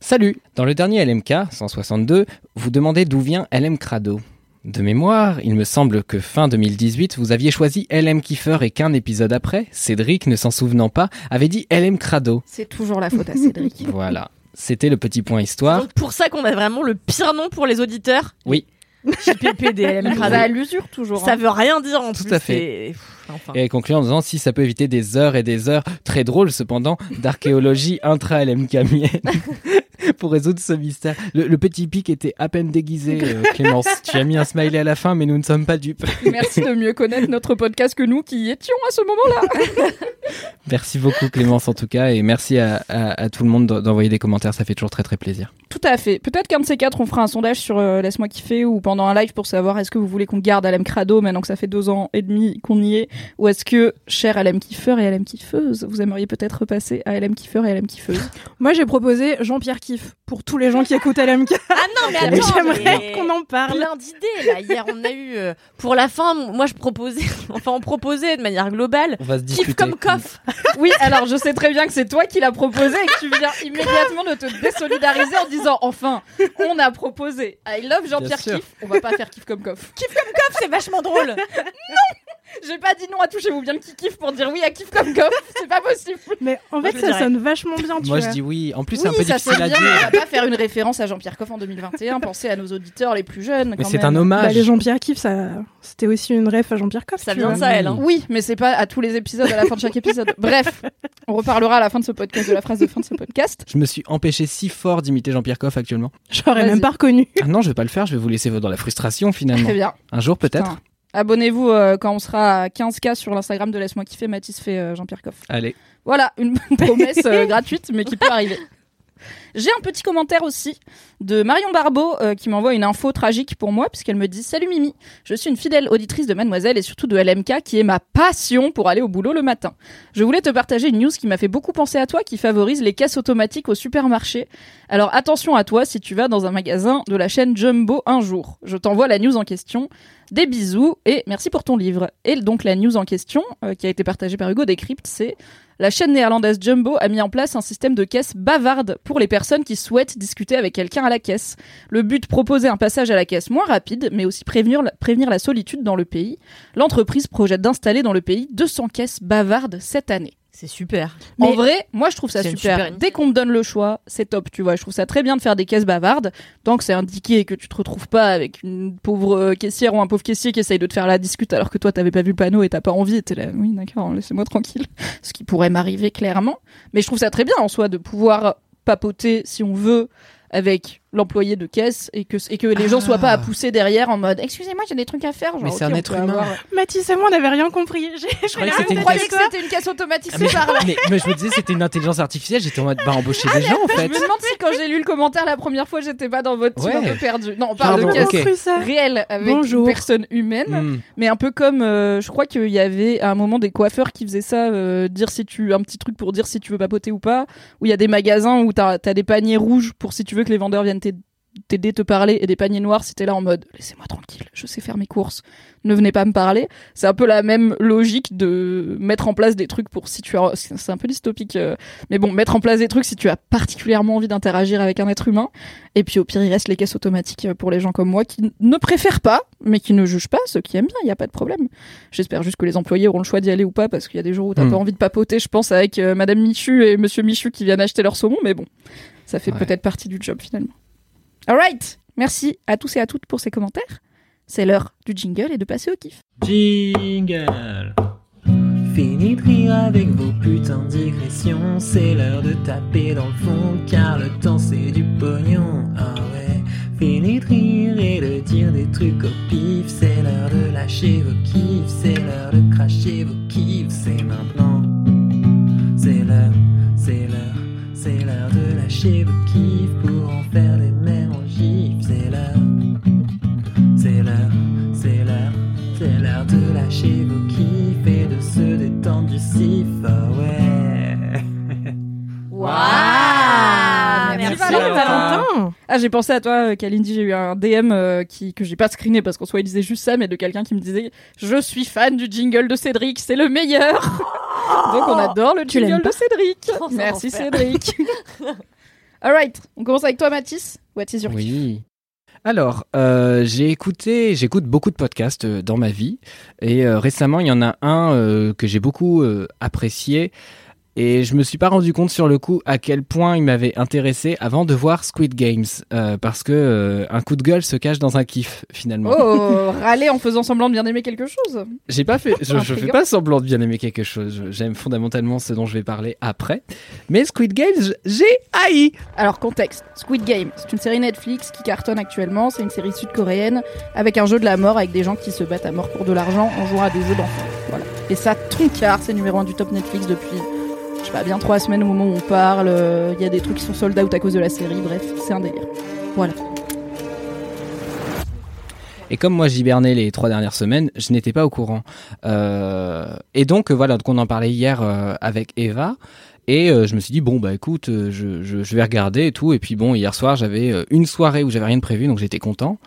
S4: Salut. Dans le dernier LMK 162, vous demandez d'où vient LM Crado. De mémoire, il me semble que fin 2018, vous aviez choisi LM Kiefer et qu'un épisode après, Cédric, ne s'en souvenant pas, avait dit LM Crado.
S1: C'est toujours la faute à Cédric.
S4: Voilà. C'était le petit point histoire.
S3: Donc pour ça qu'on a vraiment le pire nom pour les auditeurs?
S4: Oui.
S3: JPP des LM
S1: Il
S3: Crado.
S1: à l'usure toujours.
S3: Ça
S1: hein.
S3: veut rien dire en
S4: Tout
S3: plus.
S4: à fait.
S3: Enfin.
S4: Et elle conclut en disant si ça peut éviter des heures et des heures, très drôles cependant, d'archéologie intra-LMK mienne pour résoudre ce mystère. Le, le petit pic était à peine déguisé, euh, Clémence. Tu as mis un smiley à la fin, mais nous ne sommes pas dupes.
S1: Merci de mieux connaître notre podcast que nous qui y étions à ce moment-là.
S4: Merci beaucoup Clémence en tout cas et merci à, à- à tout le monde d'en- d'envoyer des commentaires, ça fait toujours très très plaisir.
S1: Tout à fait. Peut-être qu'un de ces quatre, on fera un sondage sur euh, Laisse-moi kiffer ou pendant un live pour savoir est-ce que vous voulez qu'on garde Alem Crado maintenant que ça fait deux ans et demi qu'on y est ou est-ce que, cher Alem Kiffer et Alem Kiffeuse, vous aimeriez peut-être repasser à Alem Kiffer et Alem Kiffeuse
S6: Moi, j'ai proposé Jean-Pierre Kiff pour tous les gens qui écoutent LMK.
S3: Ah non, mais attends,
S6: J'aimerais qu'on en parle.
S3: Plein d'idées là. Hier, on a eu euh, pour la fin. Moi, je proposais, enfin, on proposait de manière globale.
S4: On va se
S3: Kiff
S4: discuter.
S3: comme coff.
S1: Oui, alors je sais très bien que c'est toi qui l'as proposé et que tu viens immédiatement de te désolidariser en disant enfin, on a proposé I love Jean-Pierre. Kiff, on va pas faire Kiff comme Coff.
S3: Coff, c'est vachement drôle.
S1: J'ai pas dit non à touchez-vous bien le qui kiff pour dire oui à Kiff comme Coff, c'est pas possible.
S6: Mais en fait, ça
S3: dirais.
S6: sonne vachement bien, tu
S4: Moi
S6: vois.
S4: je dis oui, en plus
S1: oui,
S4: c'est un peu
S1: ça
S4: difficile à
S1: bien,
S4: dire.
S1: on va pas faire une référence à Jean-Pierre Coff en 2021, pensez à nos auditeurs les plus jeunes.
S4: Mais c'est un
S6: Bah,
S4: hommage.
S6: les Jean-Pierre Kiff, ça... c'était aussi une ref à Jean-Pierre Coff.
S3: Ça vient de ça, elle. Hein.
S1: Oui, mais c'est pas à tous les épisodes, à la fin de chaque épisode. Bref, on reparlera à la fin de ce podcast de la phrase de fin de ce podcast.
S4: Je me suis empêché si fort d'imiter Jean-Pierre Coff actuellement.
S6: J'aurais même pas reconnu.
S4: Ah non, je vais pas le faire, je vais vous laisser dans la frustration finalement.
S1: Très bien.
S4: Un jour peut-être.
S1: Abonnez-vous euh, quand on sera à 15K sur l'Instagram de Laisse-moi kiffer. Mathis fait euh, Jean-Pierre Coff.
S4: Allez.
S1: Voilà, une promesse euh, gratuite, mais qui peut arriver. J'ai un petit commentaire aussi de Marion Barbeau euh, qui m'envoie une info tragique pour moi puisqu'elle me dit Salut Mimi, je suis une fidèle auditrice de Mademoiselle et surtout de LMK qui est ma passion pour aller au boulot le matin. Je voulais te partager une news qui m'a fait beaucoup penser à toi qui favorise les caisses automatiques au supermarché. Alors attention à toi si tu vas dans un magasin de la chaîne Jumbo un jour. Je t'envoie la news en question. Des bisous et merci pour ton livre. Et donc la news en question, euh, qui a été partagée par Hugo Décrypte, c'est la chaîne néerlandaise Jumbo a mis en place un système de caisse bavarde pour les personnes qui souhaitent discuter avec quelqu'un la caisse. Le but, proposer un passage à la caisse moins rapide, mais aussi prévenir la, prévenir la solitude dans le pays. L'entreprise projette d'installer dans le pays 200 caisses bavardes cette année.
S3: C'est super.
S1: En vrai, moi je trouve ça super. Dès qu'on me donne le choix, c'est top, tu vois. Je trouve ça très bien de faire des caisses bavardes, tant que c'est indiqué et que tu te retrouves pas avec une pauvre euh, caissière ou un pauvre caissier qui essaye de te faire la discute alors que toi t'avais pas vu le panneau et t'as pas envie t'es là, oui d'accord, laissez-moi tranquille. Ce qui pourrait m'arriver clairement. Mais je trouve ça très bien en soi de pouvoir papoter si on veut avec l'employé de caisse et que, et que les gens
S4: Ah.
S1: soient pas à pousser derrière en mode excusez-moi j'ai des trucs à faire. Genre,
S4: Mais c'est un être humain.
S1: avoir-
S6: Mathis et moi, on n'avait rien compris.
S4: Je croyais que c'était une caisse.
S1: automatisée
S4: mais,
S1: par là.
S4: mais, mais je me disais c'était une intelligence artificielle, j'étais en mode bah embaucher
S1: Ah,
S4: des gens en
S1: Je
S4: fait.
S1: me demande si quand j'ai lu le commentaire la première fois, j'étais pas dans votre team
S4: Ouais.
S1: un peu perdu. Non, on parle
S4: Pardon,
S1: de caisse réelle avec
S6: Bonjour.
S1: une personne humaine,
S4: Hmm.
S1: mais un peu comme euh, je crois qu'il y avait à un moment des coiffeurs qui faisaient ça, euh, dire si tu un petit truc pour dire si tu veux papoter ou pas, où il y a des magasins où t'as as des paniers rouges pour si tu veux que les vendeurs viennent t'aider t'aider, te parler et des paniers noirs si t'es là en mode laissez-moi tranquille je sais faire mes courses. Ne venez pas me parler. C'est un peu la même logique de mettre en place des trucs pour si tu as c'est un peu dystopique euh, mais bon mettre en place des trucs si tu as particulièrement envie d'interagir avec un être humain. Et puis au pire il reste les caisses automatiques euh, pour les gens comme moi qui ne préfèrent pas mais qui ne jugent pas ceux qui aiment bien. Il y a pas de problème. J'espère juste que les employés auront le choix d'y aller ou pas parce qu'il y a des jours où t'as
S4: Hmm.
S1: pas envie de papoter je pense avec euh, Madame Michu et Monsieur Michu qui viennent acheter leur saumon mais bon ça fait
S4: Ouais.
S1: peut-être partie du job finalement Alright, merci à tous et à toutes pour ces commentaires. C'est l'heure du jingle et de passer au kiff.
S8: Jingle. Fini de rire avec vos putains de digressions. C'est l'heure de taper dans le fond, car le temps c'est du pognon. Ah ouais. Fini de rire et de dire des trucs au pif. C'est l'heure de lâcher vos kiffs. C'est l'heure de cracher vos kiffs. C'est maintenant. C'est l'heure, c'est l'heure, c'est l'heure de lâcher vos kiffs pour en faire des de lâcher vos kiffs et de se détendre du sif. Ouais.
S3: Waouh
S1: Merci,
S3: Merci
S1: Valentin.
S6: Valentin.
S1: Ah, j'ai pensé à toi, euh, Kalindi. J'ai eu un DM euh, qui, que j'ai pas screené parce qu'en soi il disait juste ça, mais de quelqu'un qui me disait Je suis fan du jingle de Cédric, c'est le meilleur. Donc on adore le
S6: Tu
S1: jingle de Cédric.
S3: Oh,
S1: Merci. Cédric. Alright, on commence avec toi, Mathis. What is your kiff?
S4: Oui. Alors, euh, j'ai écouté, j'écoute beaucoup de podcasts euh, dans ma vie, et euh, récemment il y en a un que j'ai beaucoup apprécié, et je me suis pas rendu compte sur le coup à quel point il m'avait intéressé avant de voir Squid Games, euh, parce que euh, un coup de gueule se cache dans un kiff finalement.
S1: Oh, râler en faisant semblant de bien aimer quelque chose.
S4: J'ai pas fait, je, je fais pas semblant de bien aimer quelque chose. J'aime fondamentalement ce dont je vais parler après, mais Squid Games, j'ai haï.
S1: Alors, contexte. Squid Game, c'est une série Netflix qui cartonne actuellement. C'est une série sud-coréenne avec un jeu de la mort avec des gens qui se battent à mort pour de l'argent en jouant à des jeux d'enfants. Voilà. Et ça, toncar, c'est numéro un du top Netflix depuis, pas, bien trois semaines au moment où on parle. Euh, Il y a des trucs qui sont sold out à cause de la série. Bref, c'est un délire. Voilà.
S4: Et comme moi j'hibernais les trois dernières semaines, je n'étais pas au courant. Euh, et donc voilà, donc on en parlait hier euh, avec Eva. Et je me suis dit bon bah écoute, je, je, vais regarder et tout. Et puis bon hier soir j'avais une soirée où j'avais rien de prévu, donc j'étais content.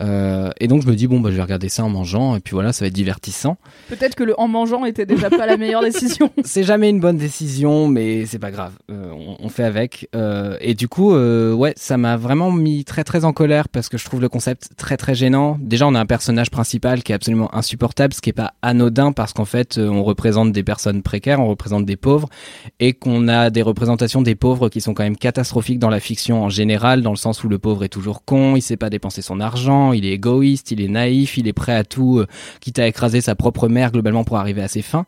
S4: Euh, et donc je me dis bon bah je vais regarder ça en mangeant et puis voilà ça va être divertissant.
S1: Peut-être que le en mangeant était déjà pas la meilleure décision.
S4: C'est jamais une bonne décision, mais c'est pas grave. Euh, on, on fait avec. Euh, et du coup, ouais, ça m'a vraiment mis très très en colère parce que je trouve le concept très très gênant. Déjà, on a un personnage principal qui est absolument insupportable, ce qui est pas anodin parce qu'en fait, on représente des personnes précaires, on représente des pauvres, et qu'on a des représentations des pauvres qui sont quand même catastrophiques dans la fiction en général, dans le sens où le pauvre est toujours con, il sait pas dépenser son argent, il est égoïste, il est naïf, il est prêt à tout, euh, quitte à écraser sa propre mère globalement pour arriver à ses fins.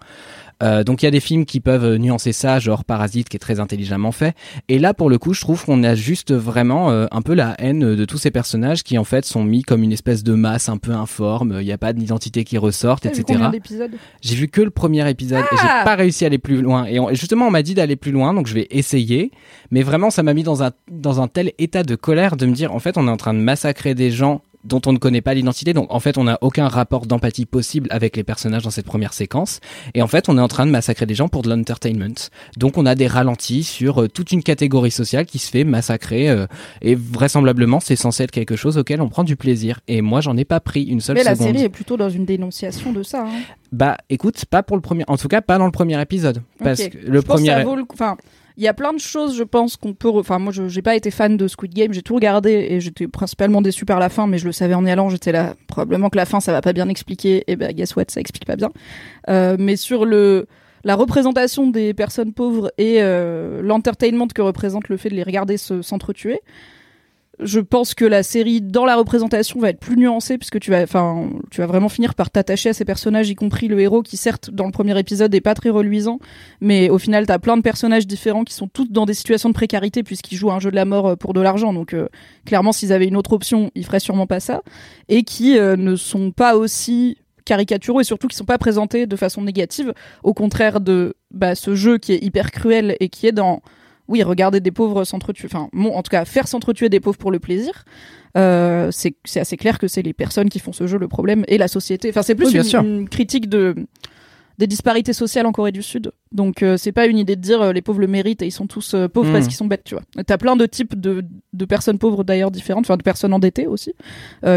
S4: Euh, donc il y a des films qui peuvent euh, nuancer ça, genre Parasite qui est très intelligemment fait. Et là pour le coup, je trouve qu'on a juste vraiment euh, un peu la haine de tous ces personnages qui en fait sont mis comme une espèce de masse un peu informe. Il n'y a pas d'identité qui
S1: vu
S4: etc. J'ai vu que le premier épisode et j'ai
S1: Ah
S4: pas réussi à aller plus loin. Et on- et justement, on m'a dit d'aller plus loin, donc je vais essayer. Mais vraiment, ça m'a mis dans un, dans un tel état de colère de me dire, en fait, on est en train de massacrer des gens dont on ne connaît pas l'identité. Donc, en fait, on n'a aucun rapport d'empathie possible avec les personnages dans cette première séquence. Et en fait, on est en train de massacrer des gens pour de l'entertainment. Donc, on a des ralentis sur euh, toute une catégorie sociale qui se fait massacrer. euh, et vraisemblablement, c'est censé être quelque chose auquel on prend du plaisir. Et moi, j'en ai pas pris une seule
S1: Mais la
S4: seconde.
S1: série est plutôt dans une dénonciation de ça. hein.
S4: Bah, écoute, pas pour le premier, en tout cas, pas dans le premier épisode, parce que le
S1: je pense que
S4: premier.
S1: ça vaut le- Enfin, il y a plein de choses, je pense, qu'on peut. Enfin, moi, je j'ai pas été fan de Squid Game. J'ai tout regardé et j'étais principalement déçu par la fin, mais je le savais en y allant. J'étais là. Probablement que la fin, ça va pas bien expliquer. Et ben, guess what, ça explique pas bien. Euh, mais sur le la représentation des personnes pauvres et euh, l'entertainment que représente le fait de les regarder se- s'entretuer. Je pense que la série, dans la représentation, va être plus nuancée puisque tu vas, enfin, tu vas vraiment finir par t'attacher à ces personnages, y compris le héros qui, certes, dans le premier épisode, est pas très reluisant, mais au final, t'as plein de personnages différents qui sont tous dans des situations de précarité puisqu'ils jouent un jeu de la mort euh, pour de l'argent. Donc, euh, clairement, s'ils avaient une autre option, ils feraient sûrement pas ça, et qui euh, ne sont pas aussi caricaturaux et surtout qui sont pas présentés de façon négative, au contraire de bah, ce jeu qui est hyper cruel et qui est dans oui, regarder des pauvres s'entretuer, enfin, bon, en tout cas, faire s'entretuer des pauvres pour le plaisir, euh, c'est assez clair que c'est les personnes qui font ce jeu le problème et la société. Enfin, c'est plus
S4: Oui,
S1: une, critique de des disparités sociales en Corée du Sud. Donc, euh, c'est pas une idée de dire euh, les pauvres le méritent et ils sont tous pauvres parce qu'ils sont bêtes, tu vois. T'as plein de types de, de personnes pauvres d'ailleurs différentes, enfin de personnes endettées aussi,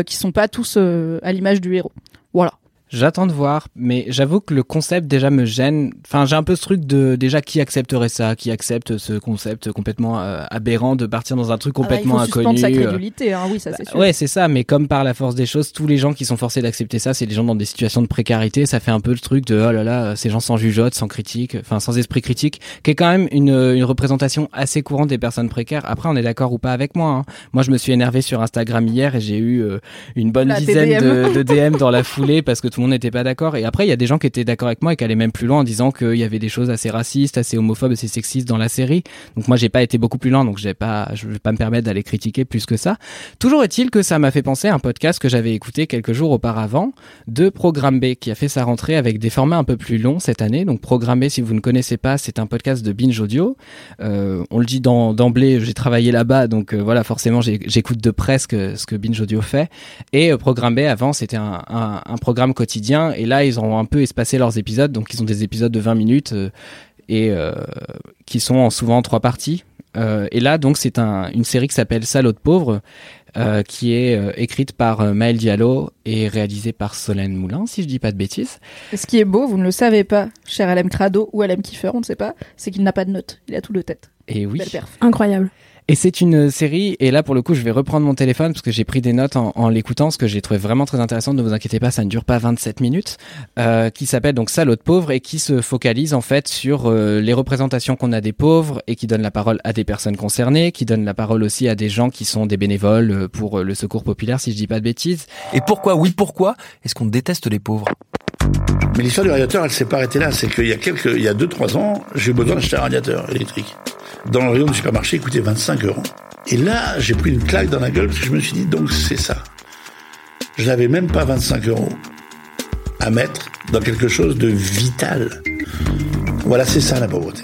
S1: qui sont pas tous à l'image du héros. Voilà.
S4: J'attends de voir, mais j'avoue que le concept déjà me gêne. Enfin, j'ai un peu ce truc de déjà qui accepterait ça, qui accepte ce concept complètement euh, aberrant de partir dans un truc complètement
S1: Ah bah, il faut
S4: inconnu.
S1: suspendre sa
S4: euh,
S1: crédulité, hein, oui, ça c'est sûr.
S4: Ouais, c'est ça, mais comme par la force des choses, tous les gens qui sont forcés d'accepter ça, c'est des gens dans des situations de précarité. Ça fait un peu le truc de oh là là, ces gens sans jugeote, sans critique, enfin sans esprit critique, qui est quand même une, une représentation assez courante des personnes précaires. Après, on est d'accord ou pas avec moi. hein. Moi, je me suis énervé sur Instagram hier et j'ai eu euh, une bonne
S1: La
S4: dizaine de DM dans la foulée parce que tout le monde n'était pas d'accord. Et après, il y a des gens qui étaient d'accord avec moi et qui allaient même plus loin en disant qu'il y avait des choses assez racistes, assez homophobes, assez sexistes dans la série. Donc moi, j'ai pas été beaucoup plus loin, donc j'ai pas, je vais pas me permettre d'aller critiquer plus que ça. Toujours est-il que ça m'a fait penser à un podcast que j'avais écouté quelques jours auparavant de Programme B qui a fait sa rentrée avec des formats un peu plus longs cette année. Donc Programme B, si vous ne connaissez pas, c'est un podcast de Binge Audio. Euh, on le dit d'emblée, j'ai travaillé là-bas, donc euh, voilà, forcément j'écoute de près ce que, Binge Audio fait. Et euh, Programme B, avant, c'était un, un, programme. Et là, ils ont un peu espacé leurs épisodes. Donc ils ont des épisodes de 20 minutes euh, et euh, qui sont en souvent en trois parties. Euh, et là, donc, c'est un, une série qui s'appelle Salaud de pauvre, euh, qui est euh, écrite par euh, Maël Diallo et réalisée par Solène Moulin, si je dis pas de bêtises.
S1: Et ce qui est beau, vous ne le savez pas, cher LM Crado ou LM Kiefer, on ne sait pas, c'est qu'il n'a pas de notes. Il a tout de tête.
S4: Et oui.
S6: Incroyable.
S4: Et c'est une série, et là pour le coup je vais reprendre mon téléphone parce que j'ai pris des notes en, en l'écoutant, ce que j'ai trouvé vraiment très intéressant, ne vous inquiétez pas, ça ne dure pas 27 minutes, euh, qui s'appelle donc Salaud de pauvre et qui se focalise en fait sur euh, les représentations qu'on a des pauvres et qui donne la parole à des personnes concernées, qui donne la parole aussi à des gens qui sont des bénévoles euh, pour euh, le secours populaire si je dis pas de bêtises.
S9: Et pourquoi, oui, pourquoi est-ce qu'on déteste les pauvres?
S10: Mais l'histoire du radiateur, elle s'est pas arrêtée là. C'est qu'il y a quelques, il y a deux, trois ans, j'ai eu besoin d'acheter un radiateur électrique. Dans le rayon du supermarché, il coûtait 25 euros. Et là, j'ai pris une claque dans la gueule parce que je me suis dit, donc c'est ça. Je n'avais même pas 25 euros à mettre dans quelque chose de vital. Voilà, c'est ça la pauvreté.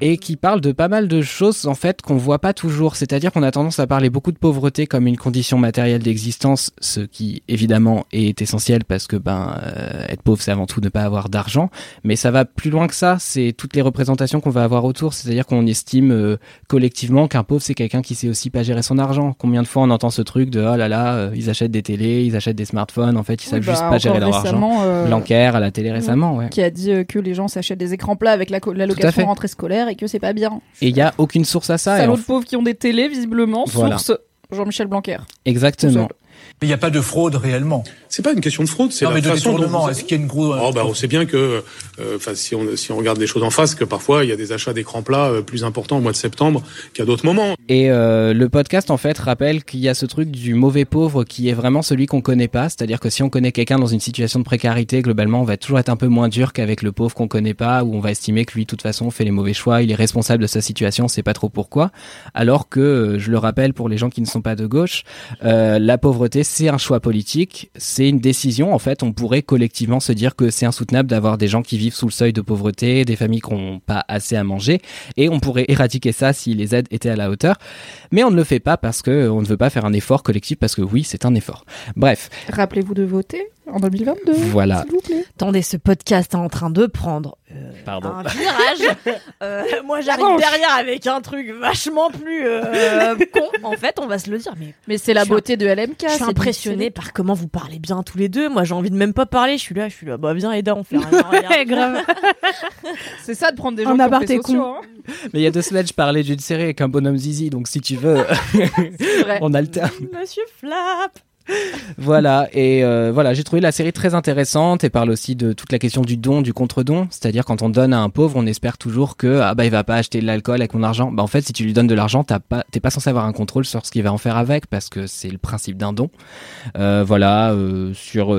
S4: Et qui parle de pas mal de choses en fait qu'on voit pas toujours. C'est-à-dire qu'on a tendance à parler beaucoup de pauvreté comme une condition matérielle d'existence, ce qui évidemment est essentiel parce que ben euh, être pauvre c'est avant tout ne pas avoir d'argent, mais ça va plus loin que ça. C'est toutes les représentations qu'on va avoir autour. C'est-à-dire qu'on estime euh, collectivement qu'un pauvre c'est quelqu'un qui sait aussi pas gérer son argent. Combien de fois on entend ce truc de oh là là, euh, ils achètent des télés, ils achètent des smartphones, en fait ils savent
S1: Oui,
S4: juste
S1: bah,
S4: pas gérer leur argent. Blanquer à la télé récemment, ouais.
S1: Qui a dit que les gens s'achètent des écrans plats avec la l'allocation rentrée scolaire et que c'est pas bien.
S4: Et il y a aucune source à ça.
S1: Salauds de pauvres qui ont des télés, visiblement,
S4: Voilà.
S1: source Jean-Michel Blanquer.
S4: Exactement.
S11: Mais il n'y a pas de fraude réellement.
S12: C'est pas une question de fraude, c'est
S11: Non,
S12: la
S11: mais de
S12: façon dont vous-
S11: Est-ce qu'il y a une grosse.
S12: Oh, bah, on sait bien que, euh, enfin, si on si on regarde les choses en face, que parfois il y a des achats d'écrans plats euh, plus importants au mois de septembre qu'à d'autres moments.
S4: Et euh, le podcast en fait rappelle qu'il y a ce truc du mauvais pauvre qui est vraiment celui qu'on connaît pas, c'est-à-dire que si on connaît quelqu'un dans une situation de précarité, globalement on va toujours être un peu moins dur qu'avec le pauvre qu'on connaît pas, où on va estimer que lui de toute façon fait les mauvais choix, il est responsable de sa situation, on sait pas trop pourquoi. Alors que, euh, je le rappelle pour les gens qui ne sont pas de gauche, euh, la pauvreté c'est un choix politique, c'est une décision en fait, on pourrait collectivement se dire que c'est insoutenable d'avoir des gens qui vivent sous le seuil de pauvreté, des familles qui n'ont pas assez à manger, et on pourrait éradiquer ça si les aides étaient à la hauteur. Mais on ne le fait pas parce que on ne veut pas faire un effort collectif parce que oui, c'est un effort. Bref,
S1: Rappelez-vous de voter en 2022.
S4: Voilà.
S1: S'il vous plaît.
S3: Attendez, ce podcast est en train de prendre euh,
S4: Pardon.
S3: un virage. Euh, moi, j'arrive derrière avec un truc vachement plus euh, con. En fait, on va se le dire, mais
S1: Mais c'est la beauté de LMK.
S3: je suis impressionnée par comment vous parlez bien tous les deux. Moi, j'ai envie de même pas parler. Je suis là, je suis là. Bah, viens, Eda, on fait rien.
S6: grave.
S1: C'est ça de prendre des
S6: En
S1: gens qui ont
S6: aparté
S1: fait sociaux,
S6: con.
S1: hein.
S4: mais il y a deux semaines, je parlais d'une série avec un bonhomme zizi, donc si tu
S1: vrai.
S4: on alterne.
S3: Monsieur Flap.
S4: voilà et euh, voilà j'ai trouvé la série très intéressante et parle aussi de toute la question du don du contre-don c'est-à-dire quand on donne à un pauvre on espère toujours que ah bah il va pas acheter de l'alcool avec mon argent bah en fait si tu lui donnes de l'argent t'as pas t'es pas censé avoir un contrôle sur ce qu'il va en faire avec parce que c'est le principe d'un don Euh, voilà euh, sur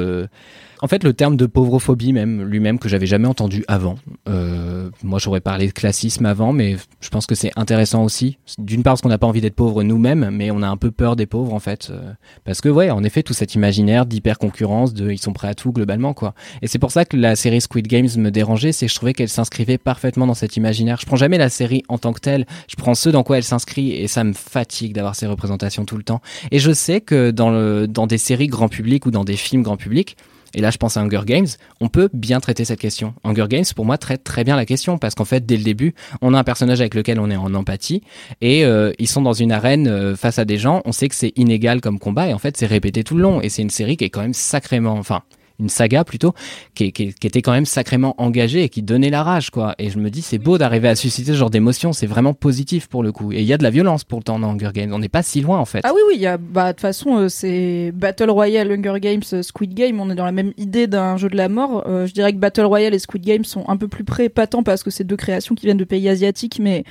S4: en fait, le terme de pauvrophobie même lui-même que j'avais jamais entendu avant. Euh, moi, j'aurais parlé de classisme avant, mais je pense que c'est intéressant aussi. D'une part, parce qu'on n'a pas envie d'être pauvre nous-mêmes, mais on a un peu peur des pauvres en fait, euh, parce que ouais, en effet, tout cet imaginaire d'hyper concurrence, de ils sont prêts à tout globalement quoi. Et c'est pour ça que la série Squid Games me dérangeait, c'est que je trouvais qu'elle s'inscrivait parfaitement dans cet imaginaire. Je prends jamais la série en tant que telle, je prends ce dans quoi elle s'inscrit et ça me fatigue d'avoir ces représentations tout le temps. Et je sais que dans le dans des séries grand public ou dans des films grand public et là, je pense à Hunger Games. On peut bien traiter cette question. Hunger Games, pour moi, traite très bien la question parce qu'en fait, dès le début, on a un personnage avec lequel on est en empathie et euh, ils sont dans une arène euh, face à des gens. On sait que c'est inégal comme combat et en fait, c'est répété tout le long. Et c'est une série qui est quand même sacrément, enfin, une saga plutôt, qui, était quand même sacrément engagée et qui donnait la rage, quoi. Et je me dis, c'est beau d'arriver à susciter ce genre d'émotion. C'est vraiment positif pour le coup. Et il y a de la violence pourtant dans Hunger Games. On n'est pas si loin en fait.
S1: Ah oui, oui, bah, de toute façon, euh, c'est Battle Royale, Hunger Games, euh, Squid Game. On est dans la même idée d'un jeu de la mort. Euh, je dirais que Battle Royale et Squid Game sont un peu plus près, pas tant parce que c'est deux créations qui viennent de pays asiatiques, mais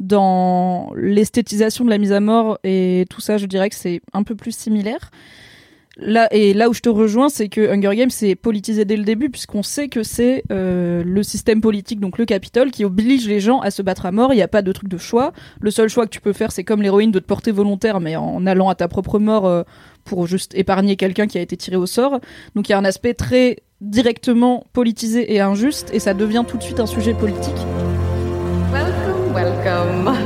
S1: dans l'esthétisation de la mise à mort et tout ça, je dirais que c'est un peu plus similaire. Là, et là où je te rejoins, c'est que Hunger Games c'est politisé dès le début, puisqu'on sait que c'est euh, le système politique, donc le Capitole, qui oblige les gens à se battre à mort. Il n'y a pas de truc de choix. Le seul choix que tu peux faire, c'est comme l'héroïne de te porter volontaire, mais en allant à ta propre mort euh, pour juste épargner quelqu'un qui a été tiré au sort. Donc il y a un aspect très directement politisé et injuste, et ça devient tout de suite un sujet politique.
S13: Welcome, welcome.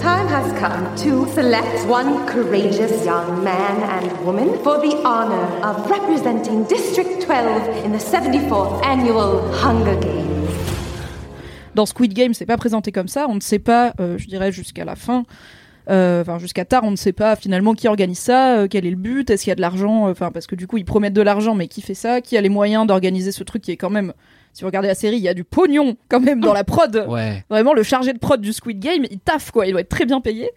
S13: Time has come to select one courageous young man and woman for the honor of representing District 12 in the 74th annual Hunger Games.
S1: Dans Squid Game, c'est pas présenté comme ça. On ne sait pas, euh, je dirais jusqu'à la fin, euh, enfin jusqu'à tard, on ne sait pas finalement qui organise ça, euh, quel est le but, est-ce qu'il y a de l'argent, enfin parce que du coup ils promettent de l'argent, mais qui fait ça, qui a les moyens d'organiser ce truc qui est quand même si vous regardez la série, il y a du pognon quand même dans la prod.
S4: Ouais.
S1: Vraiment, le chargé de prod du Squid Game, il taffe quoi, il doit être très bien payé.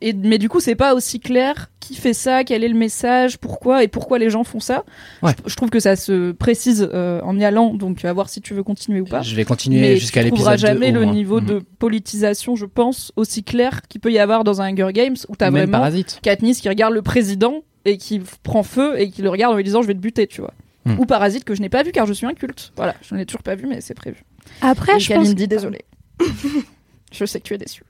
S1: Et, mais du coup, c'est pas aussi clair qui fait ça, quel est le message, pourquoi et pourquoi les gens font ça.
S4: Ouais.
S1: Je, je trouve que ça se précise euh, en y allant, donc à voir si tu veux continuer ou pas.
S4: Je vais continuer jusqu'à
S1: tu trouveras
S4: l'épisode 2
S1: jamais le niveau
S4: Mhm.
S1: de politisation, je pense, aussi clair qu'il peut y avoir dans un Hunger Games où t'as vraiment
S4: Parasite.
S1: Katniss qui regarde le président et qui prend feu et qui le regarde en lui disant je vais te buter, tu vois.
S4: Hmm.
S1: Ou Parasite que je n'ai pas vu car je suis un culte. Voilà, je n'ai toujours pas vu mais c'est prévu.
S6: Après,
S1: Et
S6: je pense.
S1: Kalindi, désolée. je sais que tu es déçue.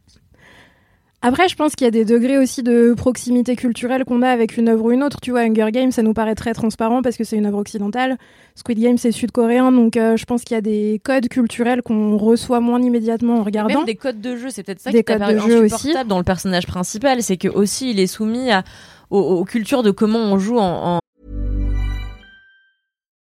S6: Après, je pense qu'il y a des degrés aussi de proximité culturelle qu'on a avec une œuvre ou une autre. Tu vois, Hunger Games, ça nous paraît très transparent parce que c'est une œuvre occidentale. Squid Game, c'est sud-coréen, donc euh, je pense qu'il y a des codes culturels qu'on reçoit moins immédiatement en regardant.
S3: Même des codes de jeu, c'est peut-être ça
S6: Des
S3: qui
S6: codes de jeu aussi.
S3: dans le personnage principal, c'est que aussi il est soumis à, aux, aux cultures de comment on joue en, en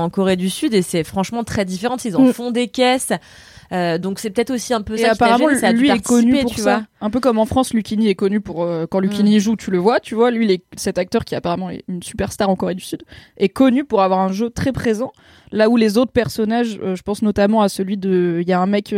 S3: En Corée du Sud et c'est franchement très différent. Ils en
S1: Mm.
S3: font des caisses, euh, donc c'est peut-être aussi un peu
S1: Et
S3: ça. qui t'a
S1: apparemment,
S3: gêné, ça a dû
S1: lui est connu pour
S3: tu
S1: ça.
S3: vois.
S1: Un peu comme en France, Lucchini est connu pour euh, quand Lucchini joue, tu le vois, tu vois. Lui, est- cet acteur qui apparemment est une superstar en Corée du Sud est connu pour avoir un jeu très présent. Là où les autres personnages, euh, je pense notamment à celui de, il y a un mec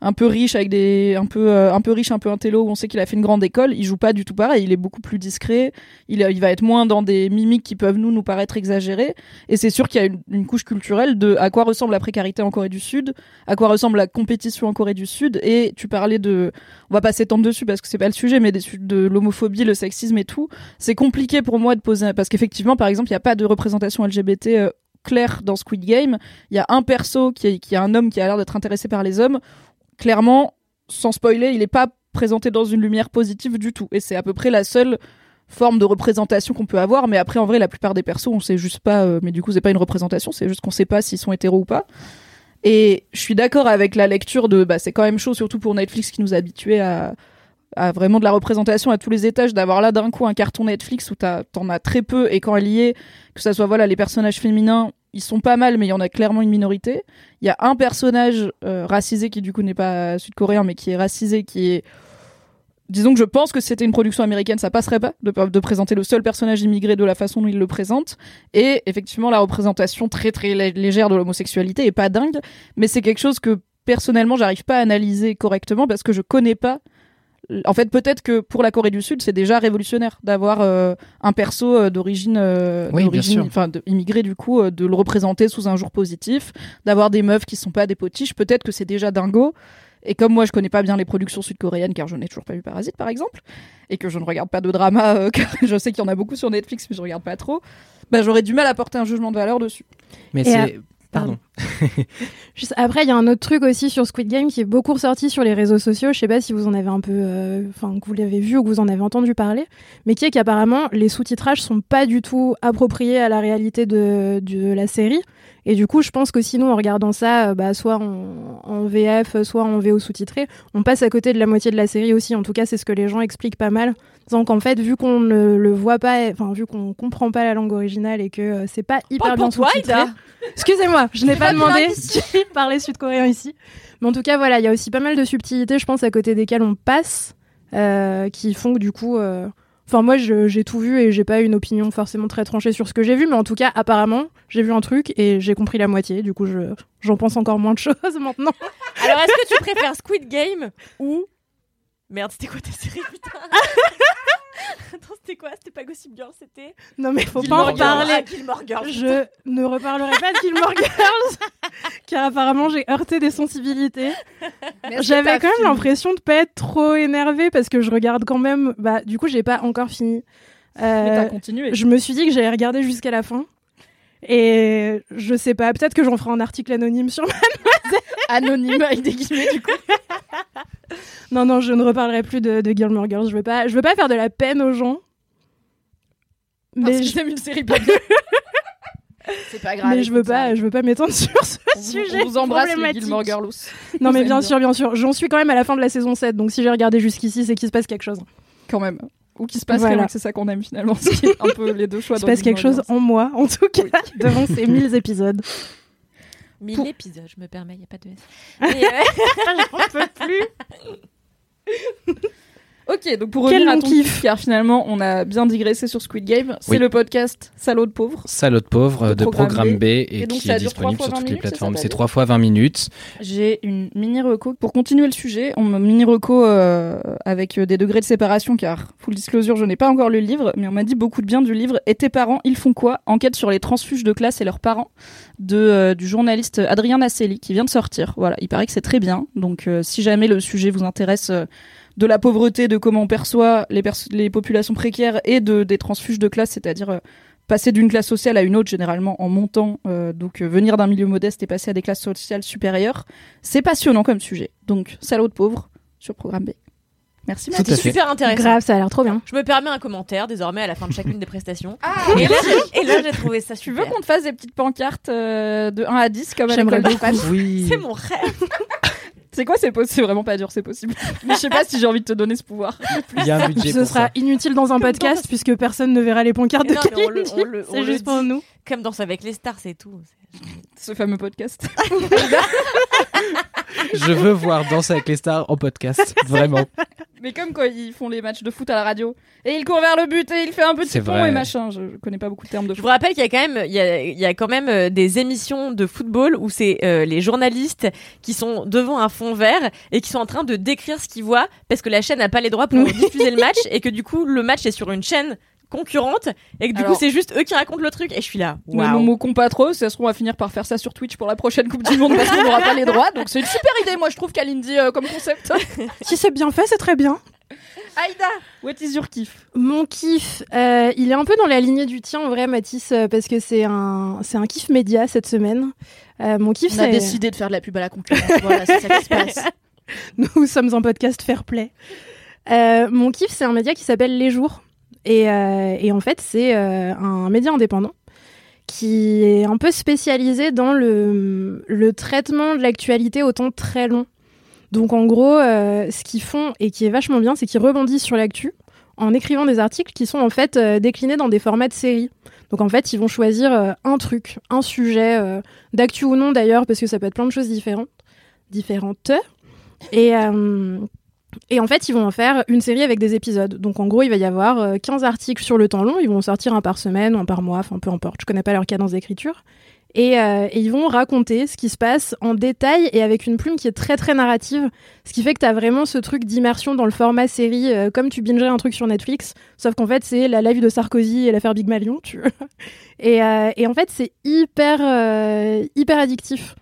S1: un peu riche avec des, un peu, euh, un peu riche, un peu intello, on sait qu'il a fait une grande école. Il joue pas du tout pareil. Il est beaucoup plus discret. Il, il va être moins dans des mimiques qui peuvent nous nous paraître exagérées. Et c'est sûr qu'il y a une, une couche culturelle de à quoi ressemble la précarité en Corée du Sud, à quoi ressemble la compétition en Corée du Sud. Et tu parlais de, on va pas s'étendre dessus parce que c'est pas le sujet, mais des de l'homophobie, le sexisme et tout. C'est compliqué pour moi de poser, parce qu'effectivement, par exemple, il y a pas de représentation LGBT euh, claire dans Squid Game. Il y a un perso qui est, qui est un homme qui a l'air d'être intéressé par les hommes. Clairement, sans spoiler, il est pas présenté dans une lumière positive du tout. Et c'est à peu près la seule forme de représentation qu'on peut avoir. Mais après, en vrai, la plupart des persos, on sait juste pas. euh, mais du coup, c'est pas une représentation, c'est juste qu'on sait pas s'ils sont hétéros ou pas. Et je suis d'accord avec la lecture de. Bah, c'est quand même chaud, surtout pour Netflix qui nous a habitués à à vraiment de la représentation à tous les étages, d'avoir là d'un coup un carton Netflix où t'en as très peu et quand elle y est, que ça soit voilà les personnages féminins, ils sont pas mal, mais il y en a clairement une minorité. Il y a un personnage euh, racisé qui du coup n'est pas sud-coréen, mais qui est racisé, qui est Disons que je pense que si c'était une production américaine, ça passerait pas de, de présenter le seul personnage immigré de la façon dont il le présente. Et effectivement, la représentation très très lé- légère de l'homosexualité est pas dingue, mais c'est quelque chose que personnellement, j'arrive pas à analyser correctement parce que je connais pas. En fait, peut-être que pour la Corée du Sud, c'est déjà révolutionnaire d'avoir euh, un perso euh, d'origine, euh,
S4: Oui, bien
S1: d'origine,
S4: sûr.
S1: enfin, de- immigré du coup, euh, de le représenter sous un jour positif, d'avoir des meufs qui sont pas des potiches. Peut-être que c'est déjà dingo. Et comme moi, je connais pas bien les productions sud-coréennes, car je n'ai toujours pas vu Parasite, par exemple, et que je ne regarde pas de drama, euh, car je sais qu'il y en a beaucoup sur Netflix, mais je regarde pas trop, bah, j'aurais du mal à porter un jugement de valeur dessus.
S4: Mais c'est.
S6: euh,
S4: Pardon.
S6: Juste après, il y a un autre truc aussi sur Squid Game qui est beaucoup ressorti sur les réseaux sociaux. Je sais pas si vous en avez un peu, euh, enfin, que vous l'avez vu ou que vous en avez entendu parler, mais qui est qu'apparemment les sous-titrages sont pas du tout appropriés à la réalité de, de la série. Et du coup, je pense que sinon, en regardant ça, euh, bah, soit en, en VF, soit en VO sous-titré, on passe à côté de la moitié de la série aussi. En tout cas, c'est ce que les gens expliquent pas mal. Disant qu'en fait, vu qu'on ne le voit pas, enfin, vu qu'on comprend pas la langue originale et que euh, c'est pas hyper bien sous-titré.
S3: Ida.
S6: Je n'ai pas demandé qui parlait sud-coréen ici. Mais en tout cas, voilà, il y a aussi pas mal de subtilités, je pense, à côté desquelles on passe, euh, qui font que du coup. euh, Enfin, moi, j'ai tout vu et j'ai pas une opinion forcément très tranchée sur ce que j'ai vu, mais en tout cas, apparemment, j'ai vu un truc et j'ai compris la moitié. Du coup, je- j'en pense encore moins de choses maintenant.
S3: Alors, est-ce que tu préfères Squid Game ou. Merde, c'était quoi ta série, putain? Attends, c'était quoi? C'était pas Gossip Girl, c'était.
S6: Non, mais faut
S3: Gilmore
S6: pas en parler.
S3: Ah, Gilmore Girls,
S6: Je ne reparlerai pas de Gilmore Girls, car apparemment, j'ai heurté des sensibilités. J'avais quand même l'impression de pas être trop énervée parce que je regarde quand même. Bah, du coup, j'ai pas encore fini. Euh,
S1: Mais t'as continué.
S6: Je me suis dit que j'allais regarder jusqu'à la fin. Et je sais pas, peut-être que j'en ferai un article anonyme sur Mademoiselle.
S1: Anonyme avec des guillemets, du coup.
S6: Non, non, je ne reparlerai plus de, de Gilmore Girls. Je veux pas, je veux pas faire de la peine aux gens.
S1: Parce
S6: Mais
S1: j'aime une série pas. C'est pas grave.
S6: mais je veux
S1: ça
S6: pas, je veux pas m'étendre sur ce
S1: On
S6: sujet.
S1: On vous embrasse, les. Gilmore Girls.
S6: Non, mais bien sûr, bien sûr. J'en suis quand même à la fin de la saison 7. Donc si j'ai regardé jusqu'ici, c'est qu'il se passe quelque chose.
S1: Quand même. Ou qui se passe
S6: Voilà.
S1: c'est ça qu'on aime finalement. C'est un peu les deux choix.
S6: Il se passe quelque chose en moi, en tout cas, devant ces 1000 épisodes.
S3: 1000
S6: Pour-
S3: épisodes, je me permets, il a pas de S. Mais, euh,
S6: J'en peux plus.
S1: Ok, donc pour
S6: Quel
S1: revenir à
S6: long
S1: ton
S6: kiff.
S1: kiff, car finalement on a bien digressé sur Squid Game, c'est
S4: Oui.
S1: le podcast Salaud de pauvre.
S4: Salaud de pauvre
S1: De Programme B.
S4: B et,
S1: Et donc,
S4: qui
S1: ça
S4: est disponible sur
S1: 20
S4: toutes les
S1: minutes,
S4: plateformes. C'est
S1: dit
S4: 3 fois 20 minutes.
S1: J'ai une mini reco pour continuer le sujet. On me mini reco euh, avec euh, des degrés de séparation, car full disclosure, je n'ai pas encore lu le livre, mais on m'a dit beaucoup de bien du livre. Et tes parents, ils font quoi? Enquête sur les transfuges de classe et leurs parents de euh, du journaliste Adrien Nasselli qui vient de sortir. Voilà, il paraît que c'est très bien. Donc euh, si jamais le sujet vous intéresse. De la pauvreté, de comment on perçoit les, pers- les populations précaires et de, des transfuges de classe, c'est-à-dire euh, passer d'une classe sociale à une autre généralement en montant, euh, donc euh, venir d'un milieu modeste et passer à des classes sociales supérieures, c'est passionnant comme sujet. Donc salaud de pauvre sur Programme B. Merci Mathis.
S4: fait.
S3: super intéressant.
S6: Grave, ça a l'air trop bien.
S3: Je me permets un commentaire désormais à la fin de chacune des prestations.
S1: Ah,
S3: et là, j'ai- et là, j'ai trouvé ça
S1: tu veux
S3: super.
S1: qu'on te fasse des petites pancartes euh, de 1 à 10 comme à
S6: J'aimerais
S1: l'école de
S4: Oui.
S3: C'est mon rêve.
S1: C'est quoi c'est, po- c'est vraiment pas dur, c'est possible. Mais je sais pas si j'ai envie de te donner ce pouvoir.
S4: Il y a un budget
S6: Ce
S4: pour
S6: sera
S4: ça.
S6: inutile dans un podcast puisque personne ne verra les pancartes de
S3: Non, mais on le-
S6: Kalindi.
S3: on le- on
S6: C'est
S3: le
S6: juste pour
S3: dit.
S6: nous.
S3: Comme Danse avec les stars, c'est tout.
S1: Ce fameux podcast.
S4: Je veux voir Danse avec les stars en podcast. Vraiment.
S1: Mais comme quand ils font les matchs de foot à la radio. Et il court vers le but et il fait un petit
S4: C'est
S1: pont
S4: vrai.
S1: et machin. Je, je connais pas beaucoup de termes de
S3: Je
S1: foot.
S3: vous rappelle qu'il y a quand même, il y a, il y a quand même euh, des émissions de football où c'est euh, les journalistes qui sont devant un fond vert et qui sont en train de décrire ce qu'ils voient parce que la chaîne n'a pas les droits pour diffuser le match et que du coup le match est sur une chaîne concurrente et que du
S1: Alors-
S3: coup c'est juste eux qui racontent le truc et je suis là.
S1: Ne nous
S3: Waouh.
S1: moquons pas trop, ça se trouve on va finir par faire ça sur Twitch pour la prochaine Coupe du Monde parce qu'on n'aura pas les droits. Donc c'est une super idée, moi je trouve Kalindi euh, comme concept.
S6: Si c'est bien fait, c'est très bien.
S1: Aïda, what is your kiff?
S6: Mon kiff, euh, il est un peu dans la lignée du tien en vrai, Mathis, euh, parce que c'est un, c'est un kiff média cette semaine. Euh, mon kiff,
S1: On a décidé de faire de la pub à la concurrence. voilà, c'est ça qui se passe.
S6: Nous sommes un podcast fair play. Euh, mon kiff, c'est un média qui s'appelle Les Jours. Et, euh, et en fait, c'est euh, un média indépendant qui est un peu spécialisé dans le, traitement de l'actualité au temps très long. Donc en gros, euh, ce qu'ils font et qui est vachement bien, c'est qu'ils rebondissent sur l'actu en écrivant des articles qui sont en fait déclinés dans des formats de séries. Donc en fait, ils vont choisir un truc, un sujet, d'actu ou non d'ailleurs, parce que ça peut être plein de choses différentes. différentes. Et, et en fait, ils vont en faire une série avec des épisodes. Donc en gros, il va y avoir euh, 15 articles sur le temps long. Ils vont sortir un par semaine, un par mois, enfin peu importe. Je connais pas leur cadence d'écriture. Et, euh, et ils vont raconter ce qui se passe en détail et avec une plume qui est très très narrative. Ce qui fait que tu as vraiment ce truc d'immersion dans le format série, euh, comme tu bingerais un truc sur Netflix. Sauf qu'en fait, c'est la live de Sarkozy et l'affaire Big Malion. Et, euh, et en fait, c'est hyper, euh, hyper addictif.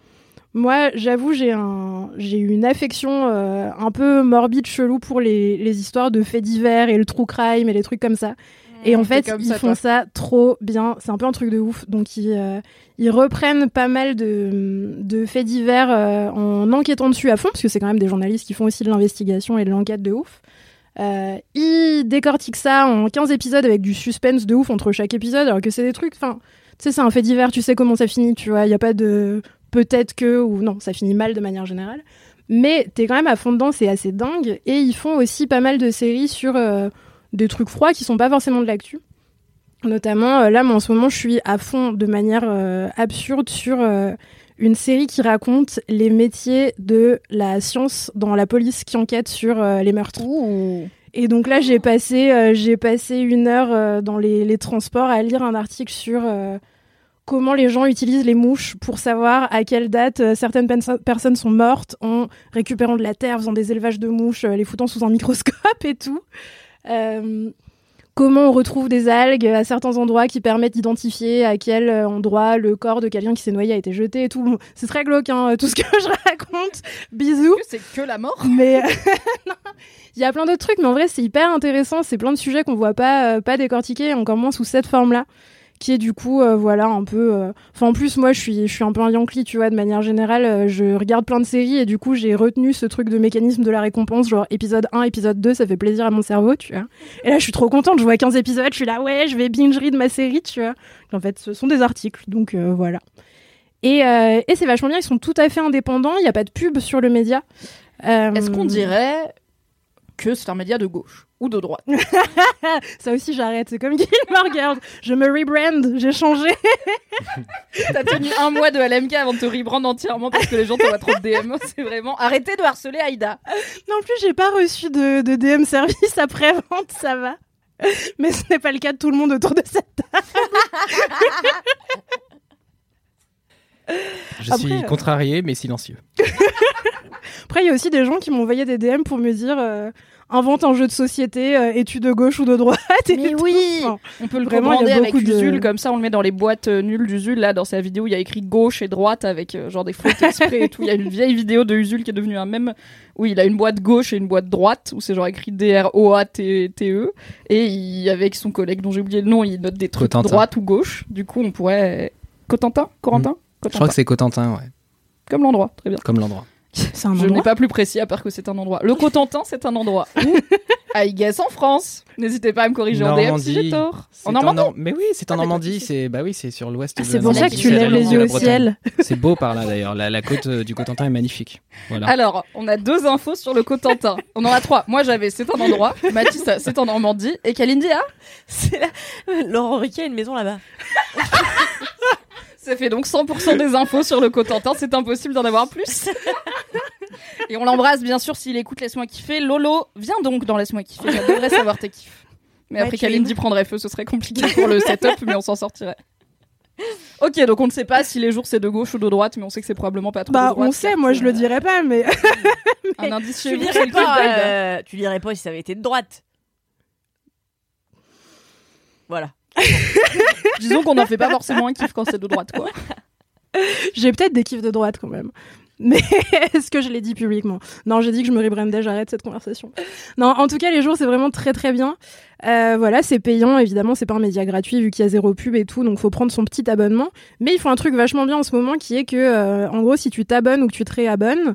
S6: Moi, j'avoue, j'ai un, j'ai une affection euh, un peu morbide, chelou pour les, les histoires de faits divers et le true crime et les trucs comme ça. Et en fait, ils
S1: ça,
S6: font
S1: toi.
S6: ça trop bien. C'est un peu un truc de ouf. Donc, ils, euh, ils reprennent pas mal de, de faits divers euh, en enquêtant dessus à fond, parce que c'est quand même des journalistes qui font aussi de l'investigation et de l'enquête de ouf. Ils décortiquent ça en 15 épisodes avec du suspense de ouf entre chaque épisode, alors que c'est des trucs. Enfin, tu sais, c'est un fait divers, tu sais comment ça finit, tu vois. Il n'y a pas de peut-être que ou non, ça finit mal de manière générale. Mais t'es quand même à fond dedans, c'est assez dingue. Et ils font aussi pas mal de séries sur euh, des trucs froids qui sont pas forcément de l'actu. Notamment, euh, là, moi, en ce moment, je suis à fond de manière euh, absurde sur une série qui raconte les métiers de la science dans la police qui enquête sur les meurtres. Et donc là, j'ai passé, j'ai passé une heure dans les, les transports à lire un article sur comment les gens utilisent les mouches pour savoir à quelle date euh, certaines personnes sont mortes en récupérant de la terre, faisant des élevages de mouches, euh, les foutant sous un microscope et tout. Euh, comment on retrouve des algues à certains endroits qui permettent d'identifier à quel endroit le corps de quelqu'un qui s'est noyé a été jeté et tout. Bon, c'est très glauque, hein, tout ce que je raconte. Bisous.
S1: C'est que la mort?
S6: Mais il y a plein d'autres trucs, mais en vrai, c'est hyper intéressant. C'est plein de sujets qu'on voit pas, pas décortiquer, encore moins sous cette forme-là, qui est du coup, euh, voilà, un peu. euh, en plus, moi, je suis, je suis un peu un Yankee, tu vois, de manière générale. euh, je regarde plein de séries et du coup, j'ai retenu ce truc de mécanisme de la récompense, genre épisode 1, épisode 2, ça fait plaisir à mon cerveau, tu vois. Et là, je suis trop contente. Je vois 15 épisodes, je suis là, ouais, je vais binge read ma série, tu vois. En fait, ce sont des articles, donc voilà. Et, et c'est vachement bien, ils sont tout à fait indépendants, il n'y a pas de pub sur le média.
S1: Est-ce qu'on dirait que c'est un média de gauche ou de droite
S6: Ça aussi, j'arrête. C'est comme Gilmore Girls. Je me rebrand, j'ai changé.
S1: T'as tenu un mois de LMK avant de te rebrand entièrement parce que les gens t'envoient trop de DM. C'est vraiment arrêtez de harceler Aïda.
S6: Non plus, j'ai pas reçu de, de DM service après-vente, ça va. Mais ce n'est pas le cas de tout le monde autour de cette table.
S4: Je
S6: Après,
S4: suis
S6: euh,
S4: contrarié mais silencieux.
S6: Après, il y a aussi des gens qui m'ont envoyé des DM pour me dire euh, invente un jeu de société, euh, es-tu de gauche ou de droite? Et
S1: Mais
S6: tout.
S1: oui
S6: Enfin,
S1: On peut le
S6: Vraiment, il y a
S1: commander avec
S6: de-
S1: Usul, comme ça on le met dans les boîtes euh, nulles d'Usul. Là, dans sa vidéo, il y a écrit gauche et droite avec euh, genre des fautes exprès et tout. Il y a une vieille vidéo de Usul qui est devenue un même où il a une boîte gauche et une boîte droite où c'est genre écrit D-R-O-A-T-E. Et il, avec son collègue dont j'ai oublié le nom, il note des trucs
S4: Cotentin.
S1: droite ou gauche. Du coup, on pourrait. Cotentin? Corentin? Cotentin.
S4: crois que c'est Cotentin, ouais,
S1: Comme l'endroit, très bien.
S4: comme l'endroit.
S6: C'est un
S1: Je n'ai pas plus précis à part que c'est un endroit. Le Cotentin, c'est un endroit où I guess en France. N'hésitez pas à me corriger en DM si j'ai tort.
S4: C'est
S1: En Normandie
S4: Nor- Mais oui, c'est en
S1: Ah,
S4: Normandie. C'est bah oui, c'est sur l'ouest. de
S6: C'est
S4: la
S6: pour ça que tu
S4: c'est
S6: lèves les yeux au ciel.
S4: C'est beau par là d'ailleurs. La, la côte euh, du Cotentin est magnifique. Voilà.
S1: Alors, on a deux infos sur le Cotentin. On en a trois. Moi, j'avais c'est un endroit. Mathis, c'est en Normandie. Et Kalindi a
S3: C'est là. Laurent Riquet a une maison là-bas.
S1: Ça fait donc 100% des infos sur le Cotentin. C'est impossible d'en avoir plus. Et on l'embrasse, bien sûr, s'il écoute Laisse-moi kiffer. Lolo, viens donc dans Laisse-moi kiffer. J'adorerais savoir tes kiffs. Mais
S3: Ouais,
S1: après, Kalindi prendrait feu. Ce serait compliqué pour le setup, mais on s'en sortirait. Ok, donc on ne sait pas si les jours c'est de gauche ou de droite, mais on sait que c'est probablement pas trop de
S6: Bah,
S1: droite.
S6: on sait, moi je le dirais pas, mais.
S1: Un indice chez
S3: Tu
S1: vous, kiff
S3: pas, euh, tu lirais pas si ça avait été de droite. Voilà.
S1: Disons qu'on n'en fait pas forcément un kiff quand c'est de droite, quoi.
S6: J'ai peut-être des kiffs de droite quand même. Mais est-ce que je l'ai dit publiquement? Non, j'ai dit que je me rebrandais, j'arrête cette conversation. Non, en tout cas, les jours, c'est vraiment très très bien. Euh, voilà, c'est payant, évidemment, c'est pas un média gratuit vu qu'il y a zéro pub et tout, donc faut prendre son petit abonnement. Mais ils font un truc vachement bien en ce moment qui est que, euh, en gros, si tu t'abonnes ou que tu te réabonnes,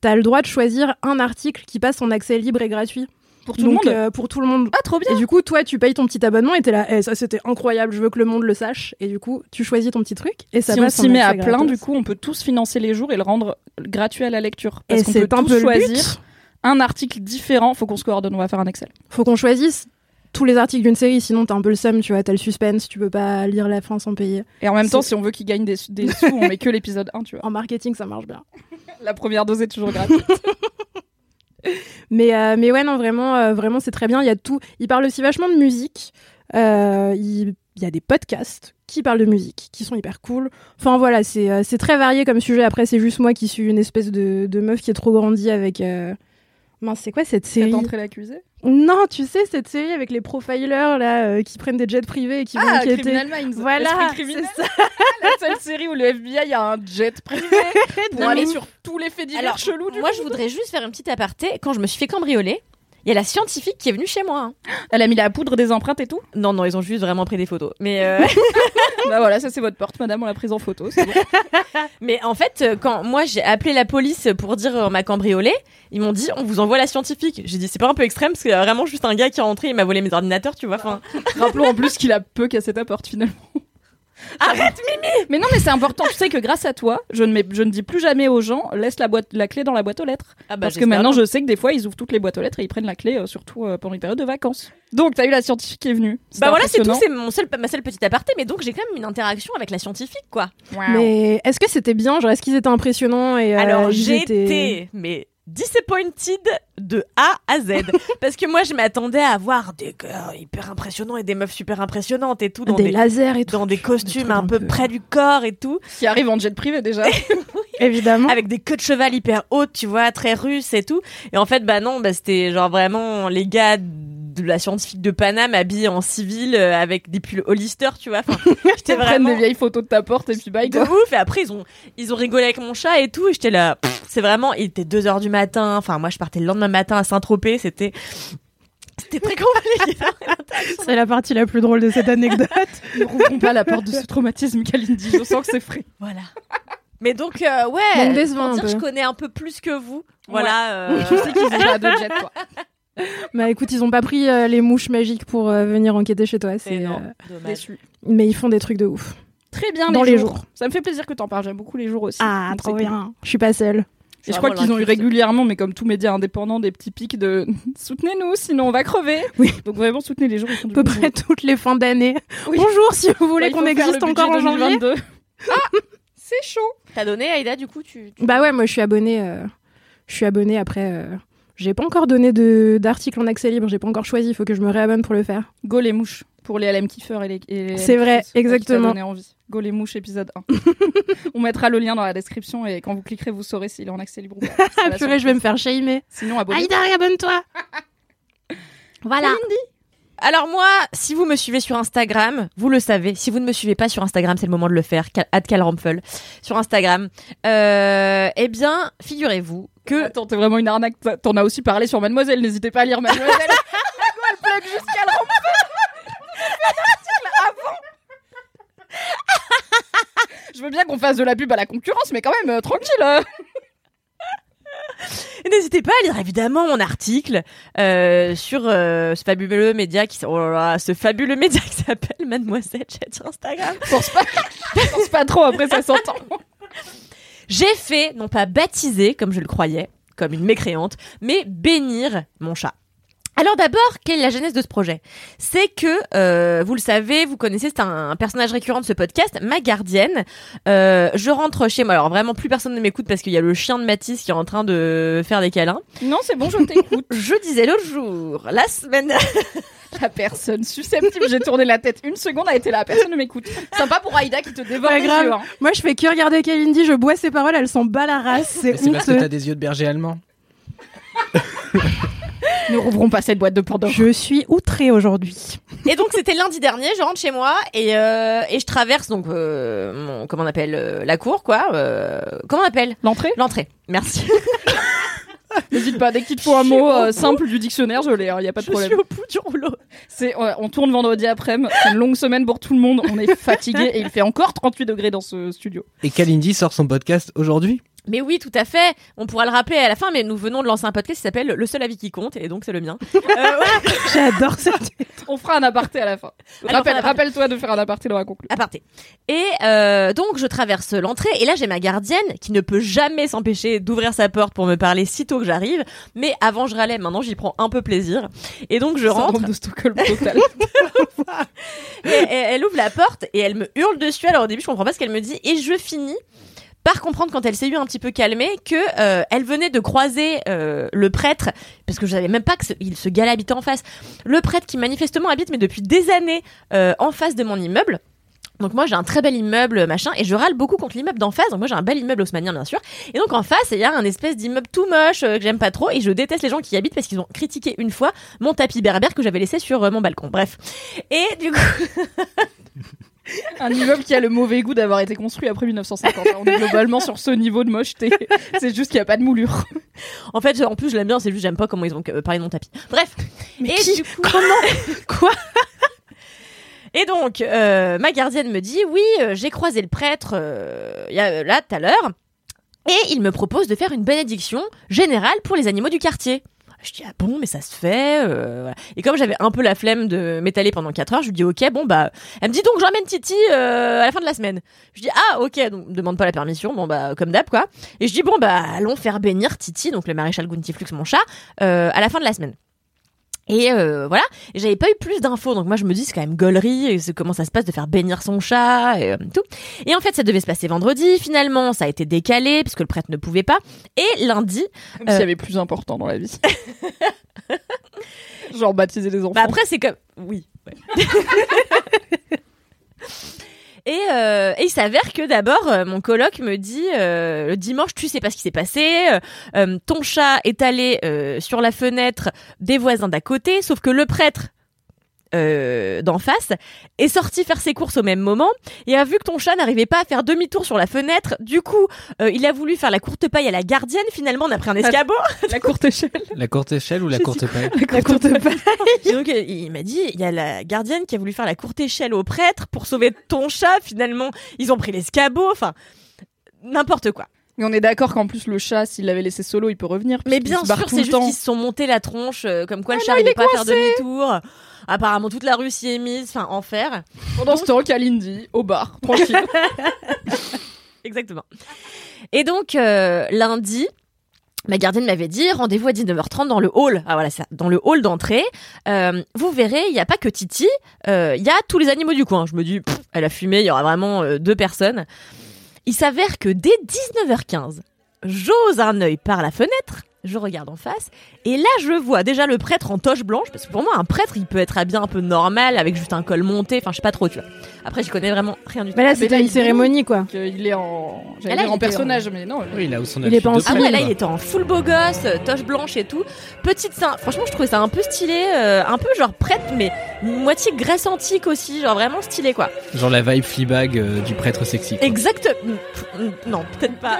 S6: t'as le droit de choisir un article qui passe en accès libre et gratuit.
S1: Pour tout
S6: Donc,
S1: le monde
S6: euh, Pour tout le monde.
S1: Ah, trop bien
S6: Et du coup, toi, tu payes ton petit abonnement et t'es là, Eh, ça c'était incroyable, je veux que le monde le sache. Et du coup, tu choisis ton petit truc et ça
S1: si on
S6: passe en
S1: s'y met à plein,
S6: gratos.
S1: du coup, on peut tous financer les jours et le rendre gratuit à la lecture. Parce
S6: Et
S1: qu'on
S6: c'est
S1: peut
S6: un
S1: tous
S6: peu le
S1: choisir
S6: but.
S1: un article différent. Faut qu'on se coordonne, on va faire un Excel.
S6: Faut qu'on choisisse tous les articles d'une série, sinon t'as un peu le seum, tu vois, t'as le suspense, tu peux pas lire la fin sans payer.
S1: Et en même temps, si on veut qu'ils gagnent des, des sous, on met que l'épisode 1, tu vois.
S6: En marketing, ça marche bien.
S1: La première dose est toujours gratuite.
S6: Mais, euh, mais ouais, non, vraiment, euh, vraiment, c'est très bien. Il y a tout. Il parle aussi vachement de musique. Euh, il, il y a des podcasts qui parlent de musique, qui sont hyper cool. Enfin voilà, c'est c'est très varié comme sujet. Après, c'est juste moi qui suis une espèce de, de meuf qui est trop grandie avec. Mince, c'est quoi cette série?
S1: entrée l'accusé
S6: Non, tu sais, cette série avec les profilers là, euh, qui prennent des jets privés et qui vont
S1: Ah,
S6: enquêter.
S1: Criminal Minds.
S6: Voilà, c'est ça.
S1: La seule série où le FBI a un jet privé pour
S3: Non,
S1: aller
S3: mais-
S1: sur tous les faits divers
S3: Alors,
S1: chelous du
S3: moi,
S1: monde.
S3: je voudrais juste faire une petite aparté. Quand je me suis fait cambrioler, il y a la scientifique qui est venue chez moi. hein.
S1: Elle a mis la poudre des empreintes et tout
S3: Non, non, ils ont juste vraiment pris des photos. Mais, euh,
S1: Bah voilà, ça c'est votre porte, madame, on l'a prise en photo. c'est bon.
S3: mais en fait, euh, quand moi j'ai appelé la police pour dire euh, on m'a cambriolé, ils m'ont dit on vous envoie la scientifique. J'ai dit c'est pas un peu extrême parce qu'il y a vraiment juste un gars qui est rentré, il m'a volé mes ordinateurs, tu vois. Enfin,
S1: Rappelons en plus qu'il a peu cassé ta porte finalement.
S3: Arrête Mimi
S1: Mais non, mais c'est important. Tu sais que grâce à toi, je ne, mets- je ne dis plus jamais aux gens laisse la, boîte, la clé dans la boîte aux lettres.
S3: Ah bah,
S1: Parce que maintenant, je sais que des fois, ils ouvrent toutes les boîtes aux lettres et ils prennent la clé, euh, surtout euh, pendant les périodes de vacances. Donc, t'as eu la scientifique qui est venue.
S3: Bah voilà, c'est tout, c'est mon seul, ma seule petite aparté, mais donc j'ai quand même une interaction avec la scientifique, quoi.
S6: Mais est-ce que c'était bien? Genre, est-ce qu'ils étaient impressionnants et, euh,
S3: Alors été, mais disappointed de A à Z. Parce que moi, je m'attendais à avoir des gars hyper impressionnants et des meufs super impressionnantes et tout. Dans
S6: Des
S3: des,
S6: lasers et tout.
S3: Dans des costumes un peu près du corps et tout.
S1: Qui arrive en jet privé déjà.
S6: Évidemment.
S3: Avec des queues de cheval hyper hautes, tu vois, très russes et tout. Et en fait, bah non, bah c'était genre vraiment les gars de la scientifique de Paname habillés en civil euh, avec des pulls Hollister, tu vois. Enfin, j'étais
S1: Ils prennent
S3: vraiment
S1: des vieilles photos de ta porte et puis bye
S3: de
S1: quoi.
S3: ouf et après ils ont ils ont rigolé avec mon chat et tout et j'étais là c'est vraiment il était 2 heures du matin enfin moi je partais le lendemain matin à Saint-Tropez c'était c'était très compliqué
S6: C'est la partie la plus drôle de cette anecdote.
S1: Ne rouvrons pas la porte de ce traumatisme, Kalindi. Je sens que c'est frais.
S3: voilà mais donc euh, ouais
S6: Donc décevant
S3: pour dire je connais un peu plus que vous voilà euh,
S1: Je sais qu'ils ont pas de jet quoi.
S6: Bah écoute, ils ont pas pris euh, les mouches magiques pour euh, venir enquêter chez toi. C'est, euh.
S1: Déçu.
S6: Mais ils font des trucs de ouf.
S1: Très bien
S6: Dans
S1: les,
S6: les
S1: jours.
S6: jours.
S1: Ça me fait plaisir que t'en parles. J'aime beaucoup les jours aussi.
S6: Ah,
S1: Donc
S6: trop bien. Je suis pas seule.
S1: Et je crois qu'ils ont eu régulièrement, mais comme tous médias indépendants, des petits pics de soutenez-nous, sinon on va crever.
S6: Oui.
S1: Donc vraiment soutenez les gens. font
S6: À peu près toutes les fins d'année.
S1: Oui.
S6: Bonjour, si vous voulez
S1: Ouais, il
S6: qu'on existe encore en janvier.
S1: 2022. Ah, c'est chaud.
S3: t'as donné Aïda du coup tu, tu-
S6: Bah ouais, moi je suis abonnée. euh, Je suis abonnée après. euh, J'ai pas encore donné de d'article en accès libre. J'ai pas encore choisi. Il faut que je me réabonne pour le faire.
S1: Go les mouches pour les LM kiffeurs et les.
S6: C'est vrai, exactement.
S1: donné envie. Go les mouches épisode 1. On mettra le lien dans la description et quand vous cliquerez, vous saurez s'il est en accès libre ou pas.
S6: Purée, je vais me faire shamer.
S1: Sinon abonnez-vous.
S6: Aïda, réabonne-toi. voilà.
S3: Alors moi si vous me suivez sur Instagram vous le savez si vous ne me suivez pas sur Instagram c'est le moment de le faire Cal- @calrampfel sur Instagram euh, eh bien figurez-vous que
S1: Attends, t'es vraiment une arnaque. T'en as aussi parlé sur Mademoiselle. N'hésitez pas à lire Mademoiselle. Elle plug jusqu'à le Je veux bien qu'on fasse de la pub à la concurrence, mais quand même, euh, tranquille. euh.
S3: N'hésitez pas à lire évidemment mon article euh, sur euh, ce fabuleux média qui oh là là, ce fabuleux média qui s'appelle Mademoiselle j'allais dire Instagram.
S1: Force pas, force pas trop, après ça s'entend.
S3: J'ai fait non pas baptiser comme je le croyais, comme une mécréante, mais bénir mon chat. Alors d'abord, quelle est la genèse de ce projet? C'est que, euh, vous le savez, vous connaissez, c'est un, un personnage récurrent de ce podcast, ma gardienne. Euh, je rentre chez moi, alors vraiment plus personne ne m'écoute parce qu'il y a le chien de Mathis qui est en train de faire des câlins.
S1: Non, c'est bon, je t'écoute.
S3: Je disais l'autre jour, la semaine...
S1: La personne susceptible, j'ai tourné la tête une seconde, a été là. Personne ne m'écoute. Sympa pour Aïda qui te dévore les
S6: grave.
S1: yeux. hein.
S6: Moi, je fais que regarder Kalindi. Je bois ses paroles. Elle s'en bat la race. C'est
S4: parce que t'as des yeux de berger allemand.
S1: Ne rouvrons pas cette boîte de Pandore.
S6: Je suis outrée aujourd'hui.
S3: Et donc c'était lundi dernier, je rentre chez moi et, euh, et je traverse donc euh, mon, comment on appelle euh, la cour quoi euh, Comment on appelle?
S1: L'entrée
S3: L'entrée. Merci.
S1: N'hésite pas, dès qu'il te faut un
S3: Je
S1: mot euh, simple du dictionnaire, je l'ai, il y a pas de
S3: Je
S1: problème.
S3: suis au bout du rouleau.
S1: C'est, ouais, on tourne vendredi après-midi, c'est une longue semaine pour tout le monde, on est fatigué et il fait encore 38 degrés dans ce studio.
S4: Et Kalindi sort son podcast aujourd'hui?
S3: Mais oui, tout à fait. On pourra le rappeler à la fin, mais nous venons de lancer un podcast qui s'appelle Le seul avis qui compte, et donc c'est le mien. Euh, ouais.
S6: J'adore ça.
S1: On fera un aparté à la fin.
S3: Aparté.
S1: Rappelle-toi de faire un aparté dans la conclusion.
S3: aparté. Et euh, donc je traverse l'entrée et là j'ai ma gardienne qui ne peut jamais s'empêcher d'ouvrir sa porte pour me parler sitôt que j'arrive. Mais avant je râlais, maintenant j'y prends un peu plaisir. Et donc je rentre.
S1: De Stockholm total.
S3: Et elle, elle ouvre la porte et elle me hurle dessus. Alors au début je comprends pas ce qu'elle me dit et je finis par comprendre quand elle s'est eu un petit peu calmée que euh, elle venait de croiser euh, le prêtre parce que je savais même pas que ce, il, ce gars-là habitait en face. Le prêtre qui manifestement habite mais depuis des années euh, en face de mon immeuble. Donc moi j'ai un très bel immeuble machin et je râle beaucoup contre l'immeuble d'en face. Donc moi j'ai un bel immeuble haussmanien bien sûr. Et donc en face il y a un espèce d'immeuble tout moche que j'aime pas trop et je déteste les gens qui y habitent parce qu'ils ont critiqué une fois mon tapis berbère que j'avais laissé sur mon balcon. Bref. Et du coup
S1: un immeuble qui a le mauvais goût d'avoir été construit après 1950. On est globalement sur ce niveau de mocheté. C'est juste qu'il n'y a pas de moulure.
S3: En fait, en plus, je l'aime bien, c'est juste j'aime pas comment ils ont euh, parlé de mon tapis. Bref.
S6: Mais
S3: et
S6: qui
S3: du coup,
S6: Comment Quoi
S3: Et donc, euh, ma gardienne me dit oui, euh, j'ai croisé le prêtre euh, il y a, là tout à l'heure, et il me propose de faire une bénédiction générale pour les animaux du quartier. Je dis ah bon mais ça se fait euh, et comme j'avais un peu la flemme de m'étaler pendant 4 heures je lui dis ok bon bah elle me dit donc j'emmène Titi euh, à la fin de la semaine. Je dis ah ok donc demande pas la permission bon bah comme d'hab quoi. Et je dis bon bah allons faire bénir Titi donc le maréchal Guntiflux mon chat euh, à la fin de la semaine et euh, voilà, j'avais pas eu plus d'infos, donc moi je me dis c'est quand même gaulerie, c'est comment ça se passe de faire bénir son chat et euh, tout. Et en fait ça devait se passer vendredi, finalement ça a été décalé puisque le prêtre ne pouvait pas. Et lundi,
S1: Comme s'il y avait plus important dans la vie. Genre baptiser les enfants.
S3: bah après c'est comme oui. ouais. Et, euh, et il s'avère que d'abord, euh, mon coloc me dit euh, le dimanche, tu sais pas ce qui s'est passé. ton chat est allé sur la fenêtre des voisins d'à côté, sauf que le prêtre euh, d'en face est sorti faire ses courses au même moment et a vu que ton chat n'arrivait pas à faire demi-tour sur la fenêtre. Du coup, euh, il a voulu faire la courte paille à la gardienne. Finalement, on a pris un escabeau.
S1: la courte échelle.
S4: La courte échelle ou la courte paille
S6: La courte paille.
S3: Et donc, il m'a dit, il y a la gardienne qui a voulu faire la courte échelle au prêtre pour sauver ton chat. Finalement, ils ont pris l'escabeau. Enfin, n'importe quoi.
S1: Mais on est d'accord qu'en plus le chat, s'il l'avait laissé solo, il peut revenir.
S3: Mais bien sûr, c'est
S1: le
S3: juste qu'ils se sont montés la tronche, euh, comme quoi le
S1: Ah
S3: chat
S1: non, il
S3: n'arrivait pas à faire demi-tour. Apparemment, toute la rue s'y est mise. Enfin, enfer.
S1: Pendant ce temps, Kalindi, au bar, tranquille.
S3: Exactement. Et donc, euh, lundi, ma gardienne m'avait dit rendez-vous à 19h30 dans le hall. Ah voilà, ça, dans le hall d'entrée. Euh, vous verrez, il n'y a pas que Titi, euh, il y a tous les animaux du coin. Je me dis, pff, elle a fumé, il y aura vraiment euh, deux personnes. Il s'avère que dès 19h15, j'ose un œil par la fenêtre. Je regarde en face et là je vois déjà le prêtre en toche blanche parce que pour moi un prêtre il peut être habillé un peu normal avec juste un col monté enfin je sais pas trop tu vois après j'y connais vraiment rien du tout
S6: Mais là,
S1: Mais
S6: c'était une cérémonie, quoi.
S1: il est en, j'allais
S3: Ah, là,
S1: dire
S3: il
S1: en
S3: était
S1: personnage, mais non.
S4: Oui, là où son
S6: Il est pas en
S3: Ah ouais, là il était en full beau gosse, euh, toche blanche et tout. Petite sein. Franchement, je trouvais ça un peu stylé, euh, un peu genre prêtre, mais moitié Grèce antique aussi, genre vraiment stylé quoi.
S4: Genre la vibe Fleabag euh, du prêtre sexy. quoi.
S3: Exact. mm, Non, peut-être pas.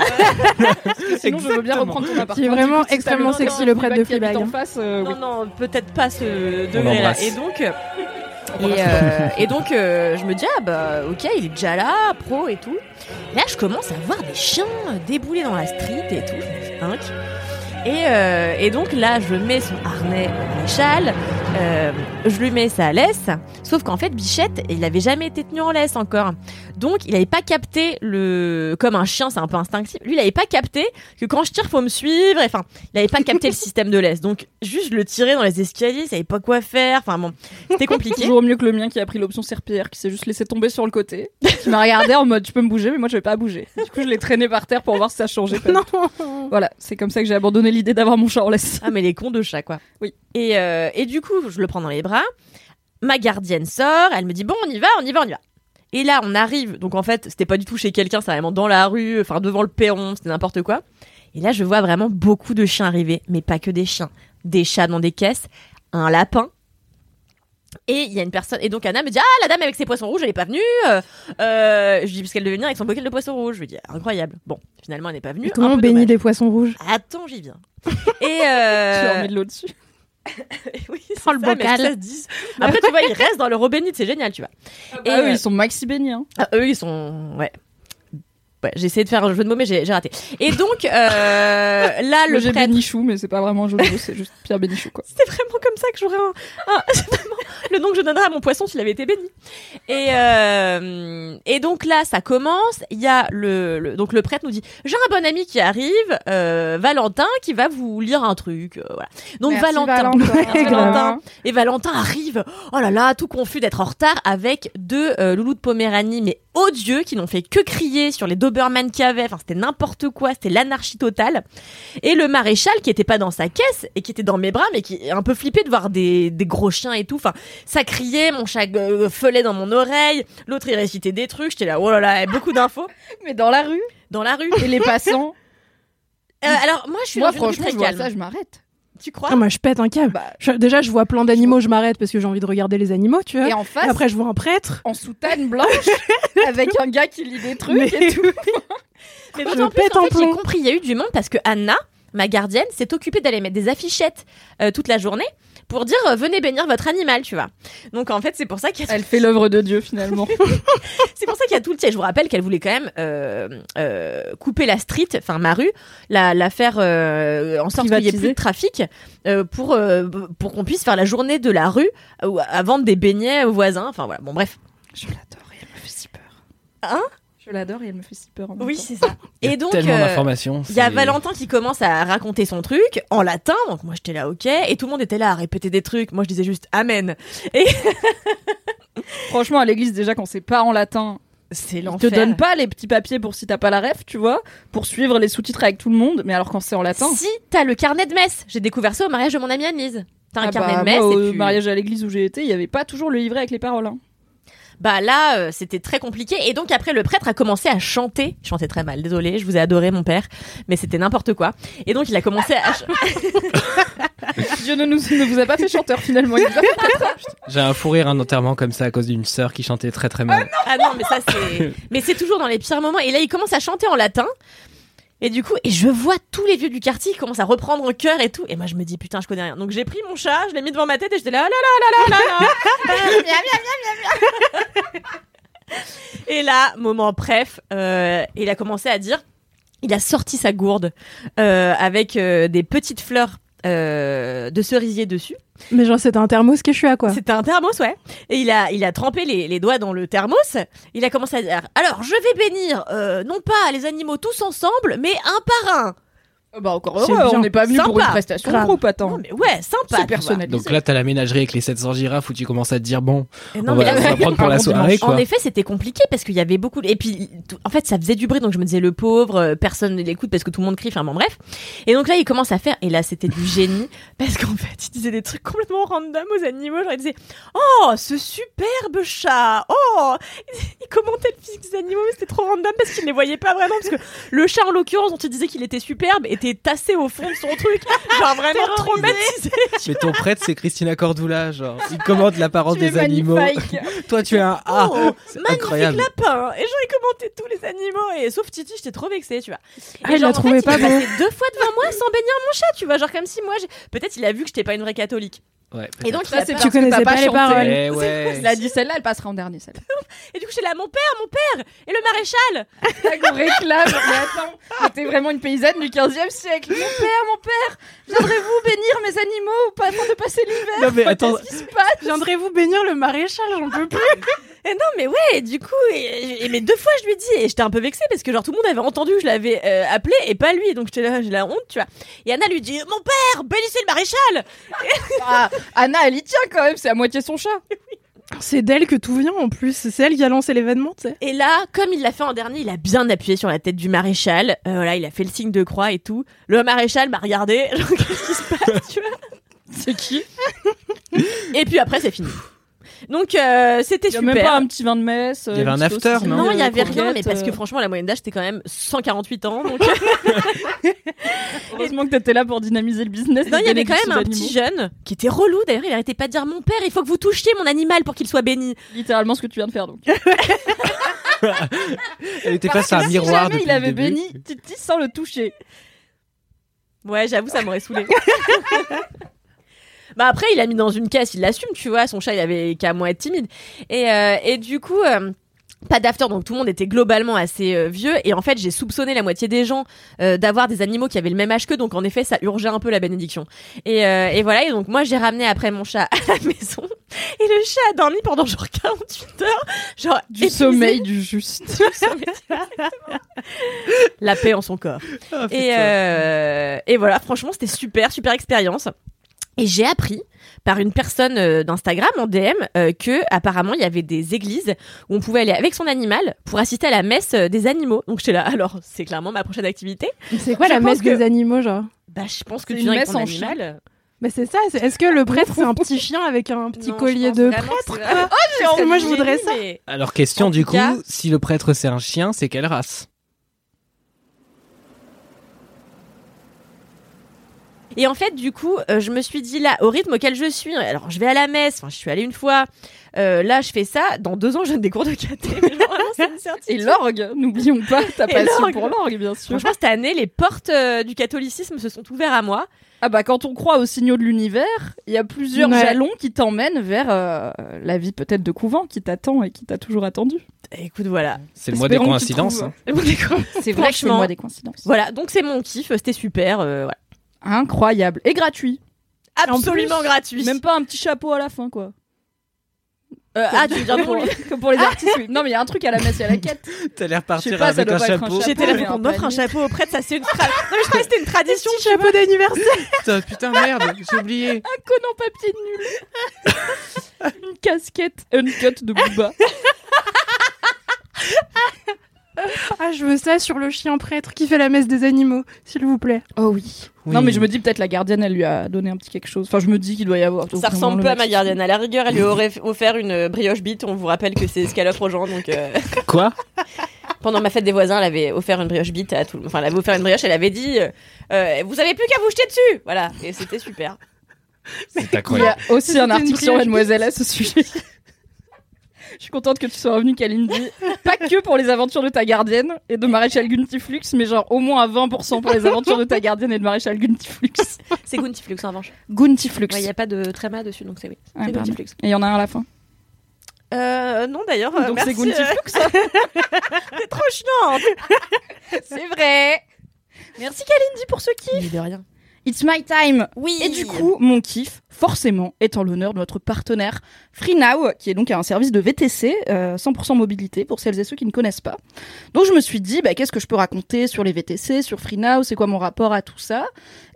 S1: Sinon, je veux bien
S4: Exactement.
S1: reprendre ton appartement.
S6: Vraiment extrêmement sexy, le prêtre de
S1: Fleabag en face, euh, oui.
S3: non, non, peut-être pas ce degré-là. Et donc. euh, Et, euh, et donc euh, je me dis ah bah ok il est déjà là pro et tout. Et là je commence à voir des chiens débouler dans la street et tout. Je me dis, Inc. Et, euh, et donc là je mets son harnais maréchal, euh, je lui mets sa laisse. Sauf qu'en fait Bichette il avait jamais été tenu en laisse encore. Donc il avait pas capté le comme un chien c'est un peu instinctif. Lui il avait pas capté que quand je tire faut me suivre. Enfin il avait pas capté le système de laisse. Donc juste je le tirais dans les escaliers, il savait pas quoi faire. Enfin bon c'était compliqué.
S1: Toujours mieux que le mien qui a pris l'option serpillière, qui s'est juste laissé tomber sur le côté, qui m'a regardé en mode tu peux me bouger, mais moi je vais pas bouger. Du coup, je l'ai traîné par terre pour voir si ça changeait. pas.
S6: Non.
S1: Voilà, c'est comme ça que j'ai abandonné l'idée d'avoir mon chat en laisse.
S3: Ah mais les cons de chat quoi.
S1: Oui.
S3: Et, euh, et du coup je le prends dans les bras. Ma gardienne sort, elle me dit bon on y va, on y va, on y va. Et là on arrive, donc en fait c'était pas du tout chez quelqu'un, c'est vraiment dans la rue, enfin devant le perron, c'était n'importe quoi. Et là je vois vraiment beaucoup de chiens arriver, mais pas que des chiens, des chats dans des caisses, un lapin. Et il y a une personne, et donc Anna me dit Ah, la dame avec ses poissons rouges, elle est pas venue. Euh, euh, je lui dis Parce qu'elle devait venir avec son bocal de poissons rouges. Je lui dis Incroyable. Bon, finalement, elle n'est pas venue.
S6: Et comment
S3: Un
S6: on bénit des poissons rouges
S3: Attends, j'y viens. Et euh...
S1: Tu leur mets de l'eau dessus.
S3: oui,
S6: Prends le
S3: ça, mais
S6: bocal.
S3: ça se dit. Après, tu vois, ils restent dans le robénite, c'est génial, tu vois.
S1: Et
S3: euh,
S1: eux, ils sont maxi bénis. Hein.
S3: ah, eux, ils sont. Ouais. Ouais, j'ai essayé de faire un jeu de mots, mais j'ai j'ai raté. Et donc, euh, là, le
S1: j'ai
S3: prêtre...
S1: Bénichou, mais c'est pas vraiment un jeu de mots, c'est juste Pierre Bénichou, quoi.
S3: C'est vraiment comme ça que j'aurais un, vraiment le nom que je donnerais à mon poisson s'il avait été béni. Et euh, et donc là, ça commence. Il y a le, le- donc le prêtre nous dit j'ai un bon ami qui arrive, euh, Valentin, qui va vous lire un truc. euh, voilà. Donc
S1: Merci,
S3: Valentin,
S1: Valentin.
S3: Merci,
S1: Grave.
S3: Valentin. et Valentin arrive. Oh là là, tout confus d'être en retard avec deux euh, loulous de Poméranie, mais odieux, qui n'ont fait que crier sur les Doberman qu'il y avait. Enfin, c'était n'importe quoi. C'était l'anarchie totale. Et le maréchal qui était pas dans sa caisse et qui était dans mes bras, mais qui est un peu flippé de voir des, des gros chiens et tout. Enfin, ça criait, mon chat euh, feulait dans mon oreille. L'autre il récitait des trucs. J'étais là, oh là là, beaucoup d'infos.
S1: Mais dans la rue
S3: Dans la rue.
S1: Et les passants
S3: Euh, alors moi, je suis
S1: Moi,
S3: dans une rue
S1: franchement,
S3: très
S1: je vois
S3: calme.
S1: ça, je m'arrête.
S3: Tu crois
S6: Ah, moi, je pète un câble. Je- déjà, je vois plein d'animaux, je m'arrête parce que j'ai envie de regarder les animaux, tu vois.
S1: Et en face,
S6: après, je vois un prêtre.
S1: en soutane blanche, avec un gars qui lit des trucs
S6: Mais-
S1: et tout.
S3: Mais
S6: Je
S3: d'autant plus
S6: pète
S3: en fait, j'ai compris, il y a eu du monde parce que Anna, ma gardienne, s'est occupée d'aller mettre des affichettes euh, toute la journée pour dire euh, venez bénir votre animal, tu vois. Donc en fait, c'est pour ça a
S1: Elle fait l'œuvre de Dieu, finalement.
S3: c'est pour ça qu'il y a tout le tiers. Je vous rappelle qu'elle voulait quand même euh, euh, couper la street, enfin ma rue, la, la faire euh, en sorte qu'il y ait plus de trafic euh, pour euh, pour qu'on puisse faire la journée de la rue à vendre des beignets aux voisins. Enfin voilà. Bon bref.
S1: Je l'adore et elle me fait si peur.
S3: Hein?
S1: Je l'adore et elle me fait si peur. en même
S3: Oui,
S1: temps.
S3: c'est ça.
S4: Il y a
S3: Et donc,
S4: tellement
S3: euh,
S4: d'informations.
S3: il y a
S4: c'est-
S3: Valentin qui commence à raconter son truc en latin, donc moi j'étais là ok, et tout le monde était là à répéter des trucs, moi je disais juste amen. Et
S1: Franchement, à l'église, déjà, quand c'est pas en latin,
S3: c'est
S1: ils te
S3: l'enfer.
S1: donnent pas les petits papiers pour si t'as pas la ref, tu vois, pour suivre les sous-titres avec tout le monde. Mais alors, quand c'est en latin.
S3: Si t'as le carnet de messe, j'ai découvert ça au mariage de mon amie Annelise. T'as un
S1: Ah
S3: carnet
S1: bah,
S3: de messe
S1: moi,
S3: et
S1: au
S3: puis-
S1: mariage à l'église où j'ai été, il y avait pas toujours le livret avec les paroles. hein.
S3: Bah là, euh, c'était très compliqué. Et donc après, le prêtre a commencé à chanter. Il chantait très mal, désolé, je vous ai adoré mon père, mais c'était n'importe quoi. Et donc il a commencé à... ch-
S1: Dieu ne, nous, ne vous a pas fait chanteur finalement. Il nous a fait prêtre.
S4: J'ai un fou rire un enterrement comme ça à cause d'une sœur qui chantait très très mal.
S3: ah non, mais ça c'est... mais c'est toujours dans les pires moments. Et là, il commence à chanter en latin. Et du coup, et je vois tous les vieux du quartier qui commencent à reprendre en cœur et tout. Et moi, je me dis, putain, je connais rien. Donc j'ai pris mon chat, je l'ai mis devant ma tête et j'étais là, oh là là là là là là. Et là, moment bref, euh, il a commencé à dire, il a sorti sa gourde euh, avec euh, des petites fleurs de cerisier dessus.
S6: Mais genre, c'était un thermos que je suis à quoi.
S3: C'était un thermos, ouais. Et il a, il a trempé les, les doigts dans le thermos. Il a commencé à dire Alors, je vais bénir, non pas les animaux tous ensemble, mais un par un.
S1: Bah encore heureux,
S6: bien.
S1: on n'est pas venu pour
S3: Sympa.
S1: une prestation
S6: Grave.
S1: de groupe, attends.
S3: Non, mais ouais, sympa.
S4: Donc là, t'as la ménagerie avec les 700 girafes où tu commences à te dire bon,
S3: non,
S4: on va, on va prendre pour la soirée quoi.
S3: En effet, c'était compliqué parce qu'il y avait beaucoup. Et puis, tout- en fait, ça faisait du bruit, donc je me disais le pauvre, euh, personne ne l'écoute parce que tout le monde crie. Enfin bon, bref. Et donc là, il commence à faire. Et là, c'était du génie parce qu'en fait, il disait des trucs complètement random aux animaux. Genre, il disait Oh, ce superbe chat Oh Il commentait le physique des animaux, mais c'était trop random parce qu'il ne les voyait pas vraiment. Parce que le chat, en l'occurrence, dont il disait qu'il était superbe, était tassé au fond de son truc. Genre vraiment traumatisé.
S4: Mais ton prêtre, c'est Christina Cordula, genre. Il commande la parole
S1: Tu es
S4: des animaux. Toi, tu es un A.
S3: Oh, magnifique
S4: incroyable.
S3: lapin Et genre, il commentait tous les animaux, et sauf Titi, j'étais trop vexée, tu vois.
S6: Ah,
S3: et
S6: il l'a
S3: genre, en fait,
S6: pas
S3: il passé deux fois devant moi sans bénir mon chat, tu vois. Genre, comme si moi, j'ai- peut-être il a vu que j'étais pas une vraie catholique.
S4: Ouais,
S3: Et donc, il
S1: Ça,
S3: a
S1: c'est parce que
S6: connaissais
S1: t'as
S6: pas les paroles.
S4: Eh ouais.
S1: Il a dit celle-là, elle passera en dernier, celle-là.
S3: Et du coup, j'étais là, mon père, mon père Et le maréchal
S1: On réclame. Mais attends, t'es vraiment une paysanne du 15e siècle. Mon père, mon père, viendrez-vous bénir mes animaux pas afin de passer l'hiver?
S4: Non, mais attends.
S1: Qu'est-ce qui se passe
S6: Viendrez-vous bénir le maréchal? J'en peux plus.
S3: Et non, mais ouais, du coup, et, et- mais deux fois je lui ai dit, et j'étais un peu vexée parce que genre tout le monde avait entendu que je l'avais euh, appelé et pas lui, donc j'étais là, j'ai la honte, tu vois. Et Anna lui dit, mon père, bénissez le maréchal
S1: Ah, Anna, elle y tient quand même, c'est à moitié son chat.
S6: C'est d'elle que tout vient en plus. C'est elle qui a lancé l'événement, tu sais.
S3: Et là, comme il l'a fait en dernier, il a bien appuyé sur la tête du maréchal. Euh, voilà, il a fait le signe de croix et tout. Le maréchal m'a regardé. Genre, qu'est-ce qui se passe, tu vois?
S1: C'est qui?
S3: Et puis après, c'est fini. Donc, euh, c'était
S1: Il y a
S3: super.
S1: même pas un petit vin de messe.
S4: Il y avait un after, non
S3: Non, il y avait
S1: euh,
S3: rien, mais parce que franchement, la moyenne d'âge, c'était quand même 148 ans. Donc...
S1: Heureusement que t'étais là pour dynamiser le business.
S3: non, il y avait quand même un petit jeune qui était relou. D'ailleurs, il arrêtait pas de dire Mon père, il faut que vous touchiez mon animal pour qu'il soit béni.
S1: Littéralement ce que tu viens de faire donc.
S4: Elle était face à un
S1: si
S4: miroir
S1: jamais
S4: depuis
S1: il avait béni Titi sans le toucher.
S3: Ouais, j'avoue, ça m'aurait saoulé. bah après, il a mis dans une caisse, il l'assume, tu vois. Son chat, il avait qu'à moins être timide. Et, euh, et du coup. euh, pas d'after, donc tout le monde était globalement assez euh, vieux. Et en fait, j'ai soupçonné la moitié des gens euh, d'avoir des animaux qui avaient le même âge qu'eux. Donc en effet, ça urgeait un peu la bénédiction. Et, euh, et voilà. Et donc moi, j'ai ramené après mon chat à la maison. Et le chat a dormi pendant genre 48 heures. Genre
S1: Du
S3: épuisé.
S1: sommeil, du juste.
S3: la paix en son corps. et, euh, et voilà, franchement, c'était super, super expérience. Et j'ai appris par une personne euh, d'Instagram en DM euh, que apparemment il y avait des églises où on pouvait aller avec son animal pour assister à la messe euh, des animaux. Donc j'étais là, alors c'est clairement ma prochaine activité.
S6: C'est quoi
S3: Je
S6: la messe
S3: que-
S6: des animaux, genre?
S3: Bah je pense que tu
S1: une
S3: viens avec
S1: messe
S3: ton
S1: en chien.
S3: animal.
S6: Mais c'est ça, est-ce que le prêtre c'est un petit chien avec un petit
S3: Non,
S6: collier de prêtre
S3: Oh, j'ai
S6: Parce que moi je voudrais ça.
S3: mais-
S4: Alors question
S3: En
S4: du coup,
S3: cas-
S4: si le prêtre c'est un chien, c'est quelle race?
S3: Et en fait, du coup, euh, je me suis dit là, au rythme auquel je suis, alors je vais à la messe, enfin, je suis allée une fois, euh, là, je fais ça, dans deux ans, je donne des cours de caté. mais genre, vraiment, c'est une
S1: Et
S3: certitude.
S1: l'orgue, n'oublions pas ta
S3: Et
S1: passion
S3: l'orgue.
S1: pour l'orgue, bien sûr.
S3: Franchement, cette année, les portes euh, du catholicisme se sont ouvertes à moi.
S1: Ah bah quand on croit aux signaux de l'univers, il y a plusieurs
S6: Ouais.
S1: jalons qui t'emmènent vers euh, la vie peut-être de couvent qui t'attend et qui t'a toujours attendu.
S3: Écoute, voilà.
S4: C'est le mois des
S1: Espérons que tu
S4: coïncidences.
S1: trouves.
S4: hein.
S1: C'est vrai que c'est le
S3: Franchement.
S1: mois des coïncidences.
S3: Voilà, donc c'est mon kiff, c'était super. euh, voilà.
S1: Incroyable. Et gratuit.
S3: Absolument
S1: plus,
S3: gratuit.
S1: Même pas un petit chapeau à la fin, quoi.
S3: Euh, ah, tu veux dire
S1: pour,
S3: pour
S1: comme pour les artistes, oui. Non, mais il y a un truc à la messe et à la quête.
S4: T'as l'air partir
S1: pas,
S4: avec un chapeau.
S3: J'étais là
S1: mais
S3: pour qu'on
S1: un
S3: offre un chapeau auprès de ça, c'est une, tra- non, mais je croyais que c'était une tradition.
S6: Petit chapeau d'anniversaire.
S4: Putain, putain, merde, j'ai oublié.
S1: Un con en papier nul. Une casquette uncut de Booba.
S6: Ah, je veux ça sur le chien prêtre qui fait la messe des animaux, s'il vous plaît.
S1: Oh oui. Non, mais je me dis peut-être la gardienne, elle lui a donné un petit quelque chose. Enfin, je me dis qu'il doit y avoir.
S3: Ça ressemble
S1: le
S3: peu à ma gardienne. À la rigueur, elle lui aurait offert une brioche bite. On vous rappelle que c'est ce qu'elle offre aux gens. Donc, euh,
S4: Quoi?
S3: Pendant ma fête des voisins, elle avait offert une brioche bite à tout le Enfin, elle avait offert une brioche. Elle avait dit euh, euh, Vous avez plus qu'à vous jeter dessus Voilà. Et c'était super.
S4: C'est
S1: Il y
S4: incroyable.
S1: a aussi un article sur Mademoiselle à ce sujet. Je suis contente que tu sois revenue, Kalindi. Pas que pour les aventures de ta gardienne et de Maréchal Guntiflux, mais genre au moins à 20% pour les aventures de ta gardienne et de Maréchal Guntiflux.
S3: C'est Guntiflux en revanche.
S1: Guntiflux.
S3: Il n'y a pas de tréma dessus, donc c'est oui. Guntiflux.
S1: Et il y en a un à la fin.
S3: Euh, non, d'ailleurs. euh,
S1: Donc c'est
S3: merci, euh,
S1: Guntiflux.
S3: T'es trop chiante.
S1: c'est vrai. Merci Kalindi pour ce kiff.
S3: de rien.
S1: It's my time.
S3: Oui.
S1: Et du coup, mon kiff, forcément, est en l'honneur de notre partenaire FreeNow, qui est donc un service de VTC, euh, 100% mobilité, pour celles et ceux qui ne connaissent pas. Donc je me suis dit, bah, qu'est-ce que je peux raconter sur les VTC, sur FreeNow, c'est quoi mon rapport à tout ça?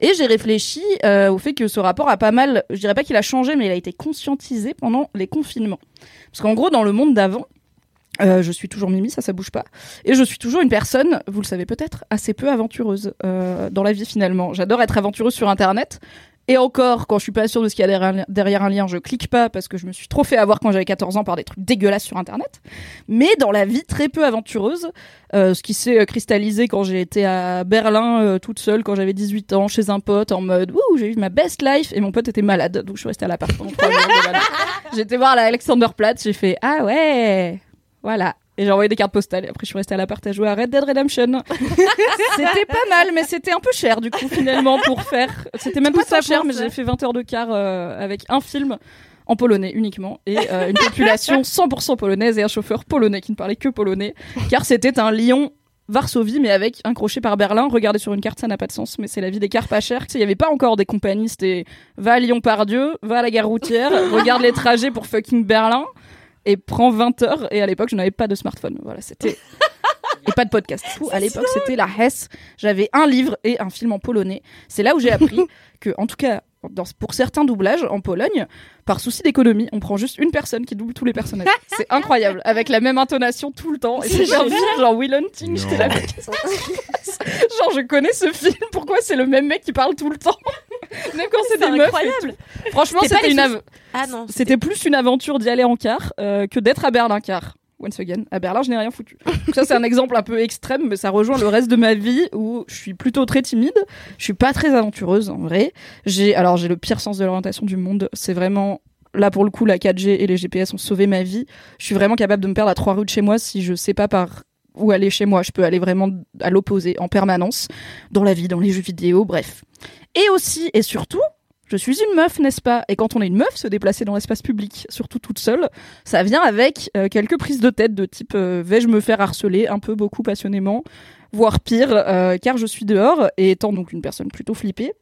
S1: Et j'ai réfléchi euh, au fait que ce rapport a pas mal, je dirais pas qu'il a changé, mais il a été conscientisé pendant les confinements. Parce qu'en gros, dans le monde d'avant, euh, je suis toujours Mimi, ça, ça bouge pas. Et je suis toujours une personne, vous le savez peut-être, assez peu aventureuse euh, dans la vie finalement. J'adore être aventureuse sur Internet. Et encore, quand je suis pas sûre de ce qu'il y a derrière, un lien, je clique pas parce que je me suis trop fait avoir quand j'avais 14 ans par des trucs dégueulasses sur Internet. Mais dans la vie très peu aventureuse, euh, ce qui s'est cristallisé quand j'ai été à Berlin euh, toute seule quand j'avais 18 ans chez un pote en mode ouh j'ai eu ma best life et mon pote était malade donc je suis restée à l'appart été voir la Alexanderplatz, j'ai fait ah ouais voilà. Et j'ai envoyé des cartes postales et après je suis restée à l'appart à jouer à Red Dead Redemption. c'était pas mal, mais c'était un peu cher du coup finalement pour faire. C'était même
S6: Tout
S1: pas
S6: ça
S1: cher, mais j'ai fait 20 heures de car euh, avec un film en polonais uniquement et euh, une population 100% polonaise et un chauffeur polonais qui ne parlait que polonais car c'était un Lyon Varsovie, mais avec un crochet par Berlin. Regardez sur une carte, ça n'a pas de sens, mais c'est la vie des cars pas chers. Il n'y avait pas encore des compagnies, c'était va à Lyon par Dieu, va à la gare routière, regarde les trajets pour fucking Berlin et prends 20 heures. Et à l'époque, je n'avais pas de smartphone. Voilà, c'était. Et pas de podcast. Tout, à l'époque, c'était la Hesse. J'avais un livre et un film en polonais. C'est là où j'ai appris que, en tout cas, dans- pour certains doublages en Pologne, par souci d'économie, on prend juste une personne qui double tous les personnages. C'est incroyable, avec la même intonation tout le temps. Et
S3: C'est
S1: film genre Will Hunting, j'étais là. mais qu'est-ce qui se passe Genre, je connais ce film, pourquoi c'est le même mec qui parle tout le temps Même quand c'est des meufs. et
S3: incroyable.
S1: tout. Franchement,
S3: C'était
S1: une, av-
S3: Ah non.
S1: c'était plus une aventure d'y aller en car euh, que d'être à Berlin car. Once again, à Berlin, je n'ai rien foutu. Ça, c'est un exemple un peu extrême, mais ça rejoint le reste de ma vie où je suis plutôt très timide. Je suis pas très aventureuse en vrai. J'ai alors j'ai le pire sens de l'orientation du monde. C'est vraiment là pour le coup la 4G et les GPS ont sauvé ma vie. Je suis vraiment capable de me perdre à trois rues de chez moi si je sais pas par où aller chez moi. Je peux aller vraiment à l'opposé en permanence dans la vie, dans les jeux vidéo, bref. Et aussi et surtout, je suis une meuf, n'est-ce pas? Et quand on est une meuf, se déplacer dans l'espace public, surtout toute seule, ça vient avec euh, quelques prises de tête de type euh, vais-je me faire harceler? Un peu, beaucoup passionnément, voire pire, euh, car je suis dehors et étant donc une personne plutôt flippée.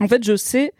S1: En fait, je sais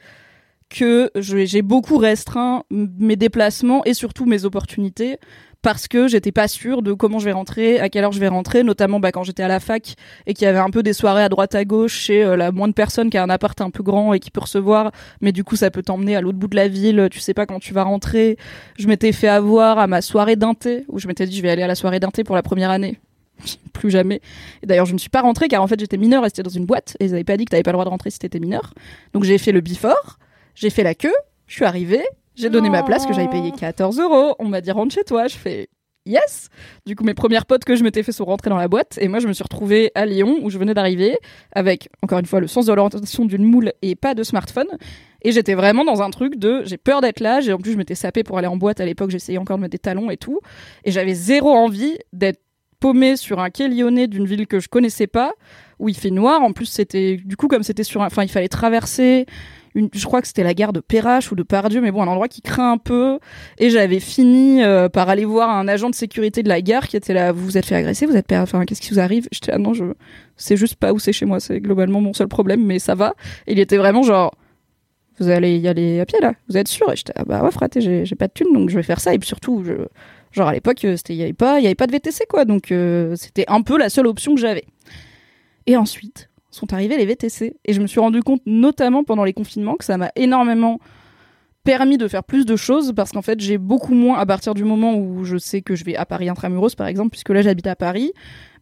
S1: que j'ai beaucoup restreint mes déplacements et surtout mes opportunités parce que j'étais pas sûre de comment je vais rentrer, à quelle heure je vais rentrer, notamment bah, quand j'étais à la fac et qu'il y avait un peu des soirées à droite à gauche chez euh, la moindre personne qui a un appart un peu grand et qui peut recevoir, mais du coup ça peut t'emmener à l'autre bout de la ville, tu sais pas quand tu vas rentrer. Je m'étais fait avoir à ma soirée d'un thé où je m'étais dit je vais aller à la soirée d'un thé pour la première année. Plus jamais. Et d'ailleurs, je ne suis pas rentrée car en fait j'étais mineure et c'était dans une boîte et ils avaient pas dit que t'avais pas le droit de rentrer si t'étais mineur. Donc j'ai fait le before, j'ai fait la queue, je suis arrivée, j'ai donné ma place que j'avais payé 14 euros. On m'a dit rentre chez toi. Je fais yes. Du coup, mes premières potes que je m'étais fait sont rentrées dans la boîte et moi je me suis retrouvée à Lyon où je venais d'arriver avec encore une fois le sens de l'orientation d'une moule et pas de smartphone. Et j'étais vraiment dans un truc de j'ai peur d'être là. J'ai en plus je m'étais sapée pour aller en boîte à l'époque. J'essayais encore de mettre des talons et tout. Et j'avais zéro envie d'être paumée sur un quai lyonnais d'une ville que je connaissais pas où il fait noir. En plus c'était du coup comme c'était sur un, enfin il fallait traverser une, je crois que c'était la gare de Perrache ou de Pardieu, mais bon, un endroit qui craint un peu. Et j'avais fini euh, par aller voir un agent de sécurité de la gare qui était là. Vous vous êtes fait agresser, vous êtes, per- enfin, qu'est-ce qui vous arrive? J'étais ah non, je, c'est juste pas où c'est chez moi. C'est globalement mon seul problème, mais ça va. Et il était vraiment genre, vous allez y aller à pied là Vous êtes sûr? Et j'étais ah bah ouais, fraté, j'ai, pas de thune, donc je vais faire ça. Et puis surtout, je, genre à l'époque, euh, c'était, y avait pas, y avait pas de VTC quoi, donc euh, c'était un peu la seule option que j'avais. Et ensuite sont arrivés les VTC. Et je me suis rendu compte, notamment pendant les confinements, que ça m'a énormément permis de faire plus de choses parce qu'en fait j'ai beaucoup moins à partir du moment où je sais que je vais à Paris intramuros par exemple puisque là j'habite à Paris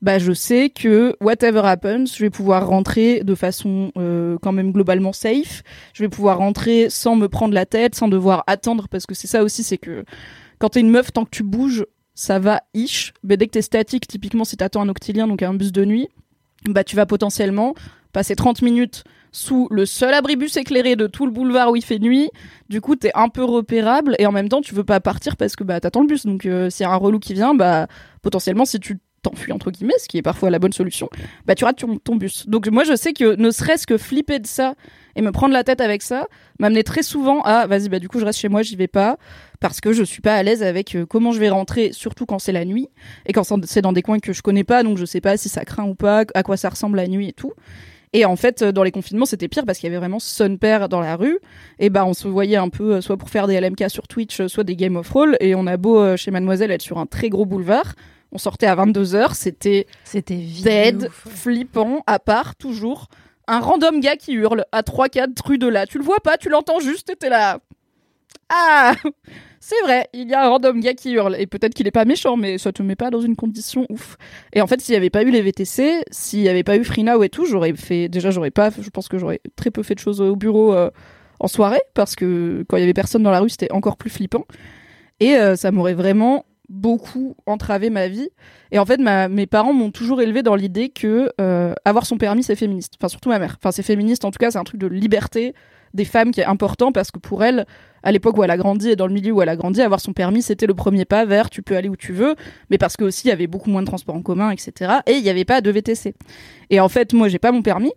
S1: bah je sais que whatever happens je vais pouvoir rentrer de façon euh, quand même globalement safe je vais pouvoir rentrer sans me prendre la tête sans devoir attendre parce que c'est ça aussi c'est que quand t'es une meuf tant que tu bouges ça va ish mais dès que t'es statique typiquement si t'attends un octilien donc un bus de nuit bah tu vas potentiellement passer 30 minutes sous le seul abribus éclairé de tout le boulevard où il fait nuit. Du coup, t'es un peu repérable et en même temps, tu veux pas partir parce que bah t'attends le bus. Donc euh, s'il y a un relou qui vient, bah potentiellement si tu t'enfuis entre guillemets, ce qui est parfois la bonne solution, bah tu rates ton, ton bus. Donc moi, je sais que ne serait-ce que flipper de ça et me prendre la tête avec ça m'amenait très souvent à vas-y bah du coup je reste chez moi, j'y vais pas parce que je suis pas à l'aise avec euh, comment je vais rentrer, surtout quand c'est la nuit et quand c'est dans des coins que je connais pas, donc je sais pas si ça craint ou pas, à quoi ça ressemble la nuit et tout. Et en fait, euh, dans les confinements, c'était pire parce qu'il y avait vraiment son père dans la rue. Et bah, on se voyait un peu, euh, soit pour faire des LMK sur Twitch, soit des Game of Roll. Et on a beau, euh, chez Mademoiselle, être sur un très gros boulevard. On sortait à 22h, c'était
S6: C'était
S1: dead, flippant, à part, toujours, un random gars qui hurle à 3-4 rues de là. Tu le vois pas, tu l'entends juste, et t'es là. Ah C'est vrai, il y a un random gars qui hurle. Et peut-être qu'il est pas méchant, mais ça te met pas dans une condition ouf. Et en fait, s'il y avait pas eu les VTC, s'il y avait pas eu Freenow et tout, j'aurais fait. Déjà, j'aurais pas. Je pense que j'aurais très peu fait de choses au bureau euh, en soirée, parce que quand il y avait personne dans la rue, c'était encore plus flippant. Et euh, ça m'aurait vraiment beaucoup entravé ma vie. Et en fait, mes parents m'ont toujours élevé dans l'idée que euh, avoir son permis, c'est féministe. Enfin, surtout ma mère. Enfin, c'est féministe, en tout cas, c'est un truc de liberté des femmes qui est important parce que pour elle, à l'époque où elle a grandi et dans le milieu où elle a grandi, avoir son permis, c'était le premier pas vers tu peux aller où tu veux, mais parce que aussi il y avait beaucoup moins de transports en commun, etc. Et il n'y avait pas de VTC. Et en fait, moi, j'ai pas mon permis.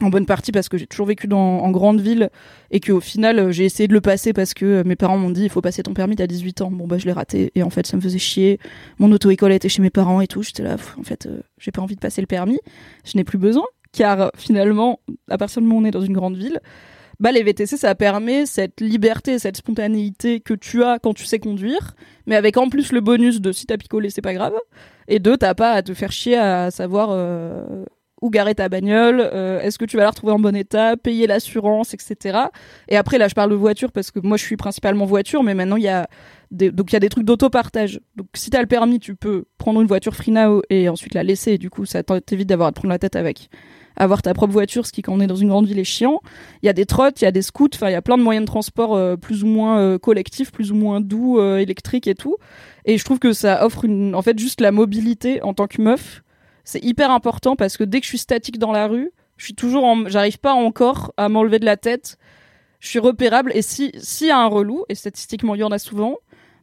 S1: En bonne partie parce que j'ai toujours vécu dans, en grande ville et qu'au final euh, j'ai essayé de le passer parce que euh, mes parents m'ont dit il faut passer ton permis t'as 18 ans. Bon bah je l'ai raté et en fait ça me faisait chier. Mon auto-école était chez mes parents et tout. J'étais là en fait euh, j'ai pas envie de passer le permis. Je n'ai plus besoin car finalement à partir du moment où on est dans une grande ville bah les VTC ça permet cette liberté cette spontanéité que tu as quand tu sais conduire mais avec en plus le bonus de si t'as picolé c'est pas grave. Et deux t'as pas à te faire chier à savoir euh, où garer ta bagnole, euh, est-ce que tu vas la retrouver en bon état, payer l'assurance, etc. Et après là je parle de voiture parce que moi je suis principalement voiture, mais maintenant il y a des, donc il y a des trucs d'autopartage. Donc si t'as le permis, tu peux prendre une voiture free now et ensuite la laisser. Et du coup ça t'évite d'avoir à te prendre la tête avec avoir ta propre voiture, ce qui quand on est dans une grande ville est chiant. Il y a des trottes, il y a des scouts, enfin il y a plein de moyens de transport euh, plus ou moins euh, collectifs, plus ou moins doux, électriques et tout. Et je trouve que ça offre en fait juste la mobilité en tant que meuf c'est hyper important parce que dès que je suis statique dans la rue, je suis toujours en... j'arrive pas encore à m'enlever de la tête. Je suis repérable et si s'il y a un relou et statistiquement il y en a souvent,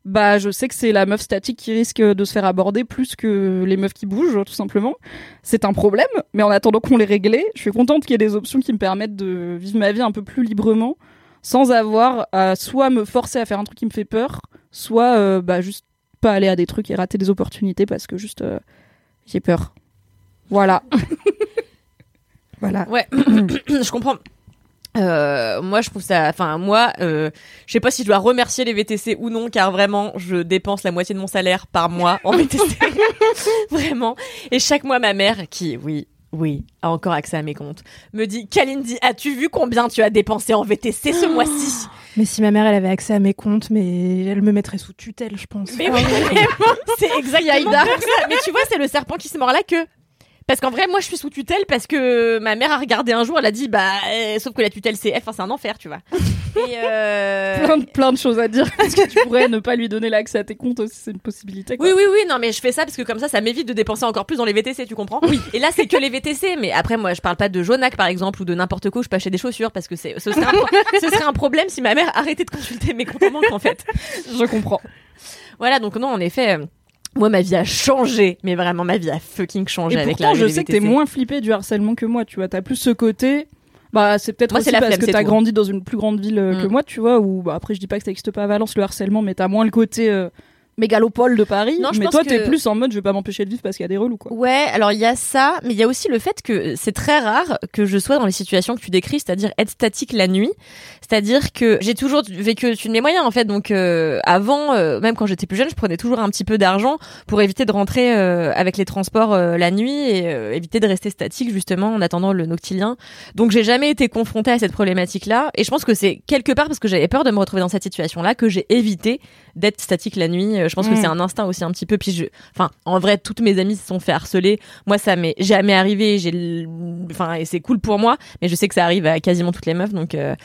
S1: bah je sais que c'est la meuf statique qui risque de se faire aborder plus que les meufs qui bougent tout simplement. C'est un problème, mais en attendant qu'on les réglé, je suis contente qu'il y ait des options qui me permettent de vivre ma vie un peu plus librement sans avoir à soit me forcer à faire un truc qui me fait peur, soit euh, bah, juste pas aller à des trucs et rater des opportunités parce que juste euh, j'ai peur. Voilà. voilà.
S3: Ouais, je comprends. Euh, moi, je trouve ça. Enfin, moi, euh, je sais pas si je dois remercier les VTC ou non, car vraiment, je dépense la moitié de mon salaire par mois en VTC. vraiment. Et chaque mois, ma mère, qui, oui, oui, a encore accès à mes comptes, me dit Kalindi, as-tu vu combien tu as dépensé en VTC ce mois-ci?
S6: Mais si ma mère, elle avait accès à mes comptes, mais elle me mettrait sous tutelle, je pense.
S3: Mais oui, c'est exactement ça. Mais tu vois, c'est le serpent qui se mord la queue. Parce qu'en vrai, moi, je suis sous tutelle parce que ma mère a regardé un jour, elle a dit, bah, euh, sauf que la tutelle, c'est F, enfin, c'est un enfer, tu vois. Et euh...
S1: Plein, de, plein de choses à dire parce que tu pourrais ne pas lui donner l'accès à tes comptes aussi, c'est une possibilité. quoi.
S3: Oui, oui, oui, non, mais je fais ça parce que comme ça, ça m'évite de dépenser encore plus dans les VTC, tu comprends? Oui. Et là, c'est que les VTC, mais après, moi, je parle pas de Jonac, par exemple, ou de n'importe quoi où je peux acheter des chaussures parce que c'est, ce serait un, ce serait un problème si ma mère arrêtait de consulter mes comptes en banque, en fait.
S1: Je comprends.
S3: Voilà, donc non, en effet. Moi, ma vie a changé, mais vraiment, ma vie a fucking changé
S1: Et
S3: avec
S1: pourtant,
S3: la
S1: je sais que t'es moins flippé du harcèlement que moi, tu vois. T'as plus ce côté. Bah, c'est peut-être aussi parce
S3: flemme,
S1: que t'as grandi dans une plus grande ville euh, que
S3: Mm.
S1: moi, tu vois. Ou bah, après, je dis pas que ça existe pas à Valence le harcèlement, mais t'as moins le côté euh, mégalopole de Paris.
S3: Non, je
S1: mais
S3: pense
S1: toi, t'es plus en mode, je vais pas m'empêcher de vivre parce qu'il y a des relous, quoi.
S3: Ouais, alors il y a ça, mais il y a aussi le fait que c'est très rare que je sois dans les situations que tu décris, c'est-à-dire être statique la nuit. C'est-à-dire que j'ai toujours vécu au-dessus de mes moyens en fait. Donc euh, avant, euh, même quand j'étais plus jeune, je prenais toujours un petit peu d'argent pour éviter de rentrer euh, avec les transports euh, la nuit et euh, éviter de rester statique justement en attendant le noctilien. Donc j'ai jamais été confrontée à cette problématique-là. Et je pense que c'est quelque part parce que j'avais peur de me retrouver dans cette situation-là que j'ai évité d'être statique la nuit. Euh, Je pense que
S1: Mm.
S3: c'est un instinct aussi un petit peu. Puis je, enfin, en vrai, toutes mes amies se sont fait harceler. Moi, ça m'est jamais arrivé. J'ai, enfin, et c'est cool pour moi. Mais je sais que ça arrive à quasiment toutes les meufs. Donc, euh,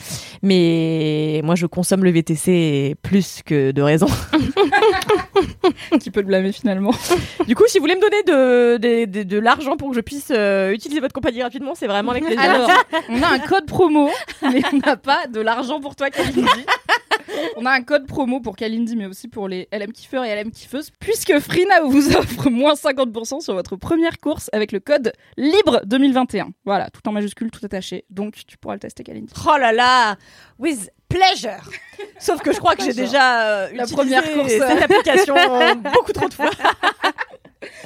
S3: mais moi, je consomme le VTC plus que de raison.
S1: Qui peut le blâmer finalement.
S3: du coup, si vous voulez me donner de, de, de, de l'argent pour que je puisse euh, utiliser votre compagnie rapidement, c'est vraiment avec plaisir.
S1: Alors, on a un code promo, mais on n'a pas de l'argent pour toi, Kalindi. On a un code promo pour Kalindi, mais aussi pour les LM kiffeurs et LM kiffeuses, puisque Frina vous offre moins 50% sur votre première course avec le code libre 2021. Voilà, tout en majuscule, tout attaché. Donc, tu pourras le tester, Kalindi.
S3: Oh là là, with pleasure. Sauf que je crois que j'ai déjà euh,
S1: La
S3: utilisé
S1: première course.
S3: cette application beaucoup trop de fois.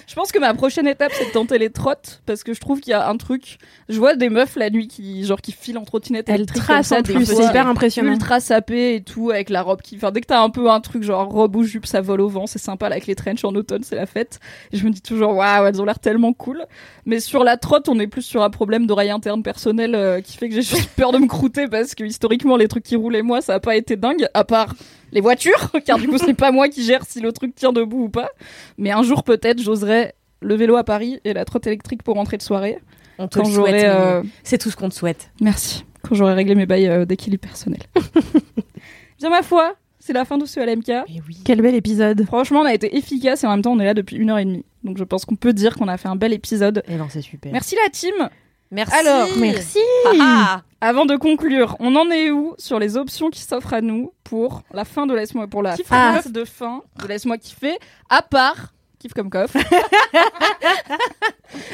S1: Je pense que ma prochaine étape, c'est de tenter les trottes, parce que je trouve qu'il y a un truc. Je vois des meufs la nuit qui, genre, qui filent en trottinette
S6: Elles tracent en plus, c'est hyper impressionnant.
S1: Ultra sapées et tout, avec la robe qui. Enfin, dès que t'as un peu un truc genre robe ou jupe, ça vole au vent, c'est sympa, là, avec les trenches en automne, c'est la fête. Et je me dis toujours, waouh, elles ont l'air tellement cool. Mais sur la trotte, on est plus sur un problème d'oreille interne personnelle euh, qui fait que j'ai juste peur de me croûter parce que historiquement, les trucs qui roulaient moi, ça a pas été dingue, à part les voitures, car du coup, c'est pas moi qui gère si le truc tient debout ou pas. Mais un jour, peut-être, j'oserais le vélo à Paris et la trotte électrique pour rentrer de soirée.
S3: On te
S1: Quand
S3: le
S1: j'aurai,
S3: souhaite.
S1: euh.
S3: C'est tout ce qu'on te souhaite.
S1: Merci. Quand j'aurai réglé mes bails euh, d'équilibre personnel. Bien ma foi, c'est la fin de ce LMK.
S6: Quel bel épisode.
S1: Franchement, on a été efficace et en même temps, on est là depuis une heure et demie. Donc je pense qu'on peut dire qu'on a fait un bel épisode.
S3: Et non, c'est super.
S1: Merci la team.
S3: Merci.
S1: Alors,
S6: Merci.
S3: Ah,
S1: avant de conclure, on en est où sur les options qui s'offrent à nous pour la fin de Laisse-moi pour la
S6: Ah.
S1: phase de fin de Laisse-moi kiffer, à part Kiff comme coff.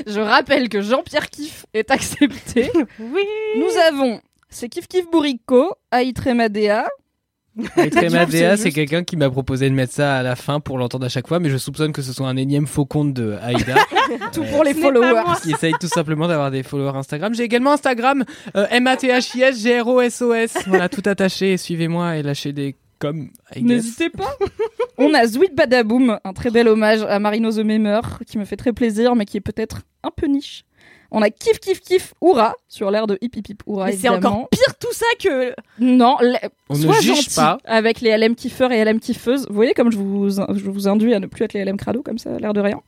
S1: Je rappelle que Jean-Pierre Kiff est accepté.
S3: Oui.
S1: Nous avons c'est Kiff Kiff Bourrico, Aïtremadea.
S4: Madea, c'est quelqu'un qui m'a proposé de mettre ça à la fin pour l'entendre à chaque fois, mais je soupçonne que ce soit un énième faux compte de Aïda.
S1: Tout pour les followers.
S4: qui essaye tout simplement d'avoir des followers Instagram. J'ai également Instagram, euh, M-A-T-H-I-S, G-R-O-S-O-S. Voilà, tout attaché. Suivez-moi et lâchez des guess.
S1: N'hésitez pas. On a Sweet Badaboom, un très bel hommage à Marino the Memer, qui me fait très plaisir, mais qui est peut-être un peu niche. On a Kiff Kiff Kiff Oura, sur l'air de Hip Hip Hip Oura,
S3: Mais c'est encore pire tout ça que.
S1: Non,
S4: On ne
S1: sois
S4: juge
S1: gentil
S4: pas.
S1: avec les LM kiffeurs et LM kiffeuses. Vous voyez comme je vous, je vous induis à ne plus être les LM crado, comme ça, l'air de rien.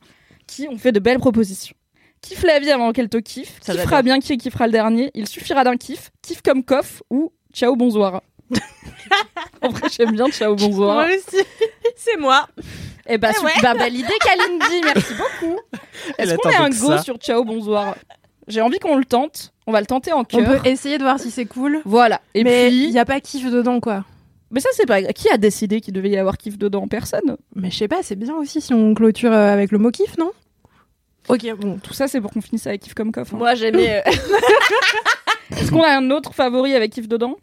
S1: Qui ont fait de belles propositions. Kiffe la vie avant qu'elle te kiffe.
S3: Ça
S1: Kiffera bien qui kiffera le dernier. Il suffira d'un kiff. Kiff comme coff ou ciao bonsoir. en vrai, j'aime bien ciao bonsoir.
S3: Moi aussi. C'est moi.
S1: Eh bah,
S3: Eh ouais.
S1: bah, validé Kalindi, merci beaucoup.
S4: Elle
S1: Est-ce qu'on met un go
S4: ça.
S1: sur ciao bonsoir? J'ai envie qu'on le tente. On va le tenter en
S6: On
S1: cœur.
S6: peut essayer de voir si c'est cool.
S1: Voilà. Et
S6: mais
S1: puis,
S6: il n'y a pas kiff dedans, quoi.
S1: mais ça c'est pas. Qui a décidé qu'il devait y avoir kiff dedans? Personne.
S6: Mais je sais pas, c'est bien aussi si on clôture euh, avec le mot kiff, non? Ok, bon.
S1: Tout ça c'est pour qu'on finisse avec kiff comme coff. hein.
S3: Moi, j'aimais.
S1: Est-ce qu'on a un autre favori avec kiff dedans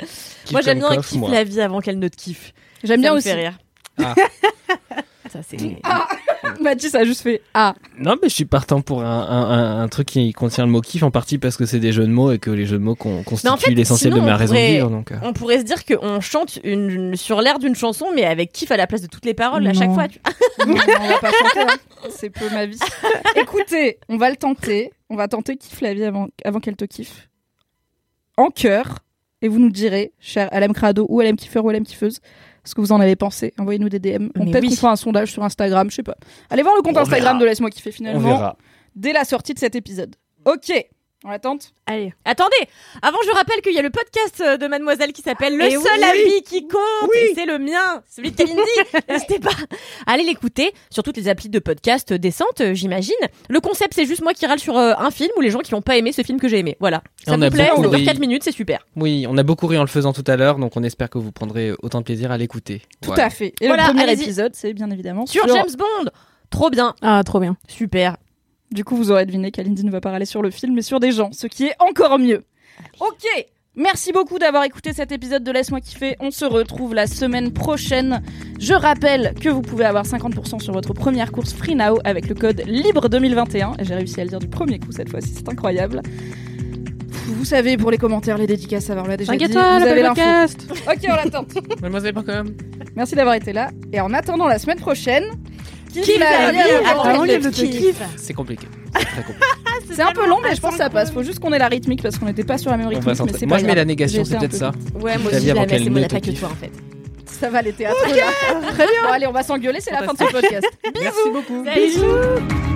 S3: Moi j'aime bien
S4: moi.
S3: la vie avant qu'elle ne te kiffe.
S1: J'aime bien
S3: Ça me
S1: aussi.
S3: fait rire.
S4: Ah.
S3: Ça c'est.
S1: Mathis a juste fait Ah.
S4: Non, mais je suis partant pour un, un, un- un truc qui contient le mot kiff, en partie parce que c'est des jeux de mots et que les jeux de mots con- constituent
S3: en fait,
S4: l'essentiel de ma
S3: on
S4: raison de
S3: pourrait-
S4: vivre. Donc, euh.
S3: On pourrait se dire qu'on chante une, sur l'air d'une chanson, mais avec kiff à la place de toutes les paroles à chaque
S1: Non.
S3: fois. tu-
S1: Non, non, on va pas chanter. hein. C'est peu ma vie. Écoutez, on va le tenter. On va tenter kiff la vie avant, avant qu'elle te kiffe. En cœur. Et vous nous direz, cher LM Crado ou LM Kiffeur ou LM Kiffeuse, ce que vous en avez pensé. Envoyez-nous des DM. On peut-être
S3: oui.
S1: qu'on fera un sondage sur Instagram, je sais pas. Allez voir le compte
S4: On
S1: Instagram
S4: verra.
S1: de Laisse-moi kiffer
S4: On
S1: finalement.
S4: verra.
S1: Dès la sortie de cet épisode. Ok. On attente
S6: Allez.
S3: Attendez, avant je rappelle qu'il y a le podcast euh, de Mademoiselle qui s'appelle Le
S6: Eh
S3: seul
S6: oui.
S3: avis qui compte, et c'est le mien, celui de Kalindi. N'hésitez pas à aller l'écouter sur toutes les applis de podcast décentes, euh, j'imagine. Le concept c'est juste moi qui râle sur euh, un film ou les gens qui n'ont pas aimé ce film que j'ai aimé. Voilà. Ça
S4: On
S3: vous
S4: a
S3: plaît, ça dure
S4: ri.
S3: 4 minutes, c'est super.
S4: Oui, on a beaucoup ri en le faisant tout à l'heure, donc on espère que vous prendrez autant de plaisir à l'écouter.
S1: Tout
S4: Voilà.
S1: à fait. Et
S3: Voilà,
S1: le premier épisode, c'est bien évidemment
S3: Sur James Bond, trop bien,
S6: Ah, trop bien.
S3: super.
S1: Du coup, vous aurez deviné qu'Alindy ne va pas râler sur le film, mais sur des gens, ce qui est encore mieux. Ok Merci beaucoup d'avoir écouté cet épisode de Laisse-moi kiffer. On se retrouve la semaine prochaine. Je rappelle que vous pouvez avoir 50% sur votre première course Free Now avec le code LIBRE2021. Et J'ai réussi à le dire du premier coup cette fois-ci, c'est incroyable. Vous savez, pour les commentaires, les dédicaces, ça va, on l'a déjà dit.
S6: 5
S1: Vous avez l'info. Ok, on l'attend.
S4: Mademoiselle.com.
S1: Merci d'avoir été là. Et en attendant la semaine prochaine,
S3: Kiffe la vie avant.
S4: C'est compliqué. C'est compliqué.
S1: C'est un peu long, mais je pense que ça passe. Faut juste qu'on ait la rythmique parce qu'on n'était pas sur la même rythmique.
S4: s'en-
S1: mais c'est
S4: Moi,
S1: pas
S4: je mets la négation, c'est peut-être ça.
S3: Ouais, moi
S4: La
S3: aussi
S4: vie
S3: je
S4: avant
S3: la c'est que toi en fait.
S1: Ça va, les théâtres. Très bien. Allez, on va s'engueuler, c'est la fin de ce podcast.
S4: Merci beaucoup.
S3: Salut.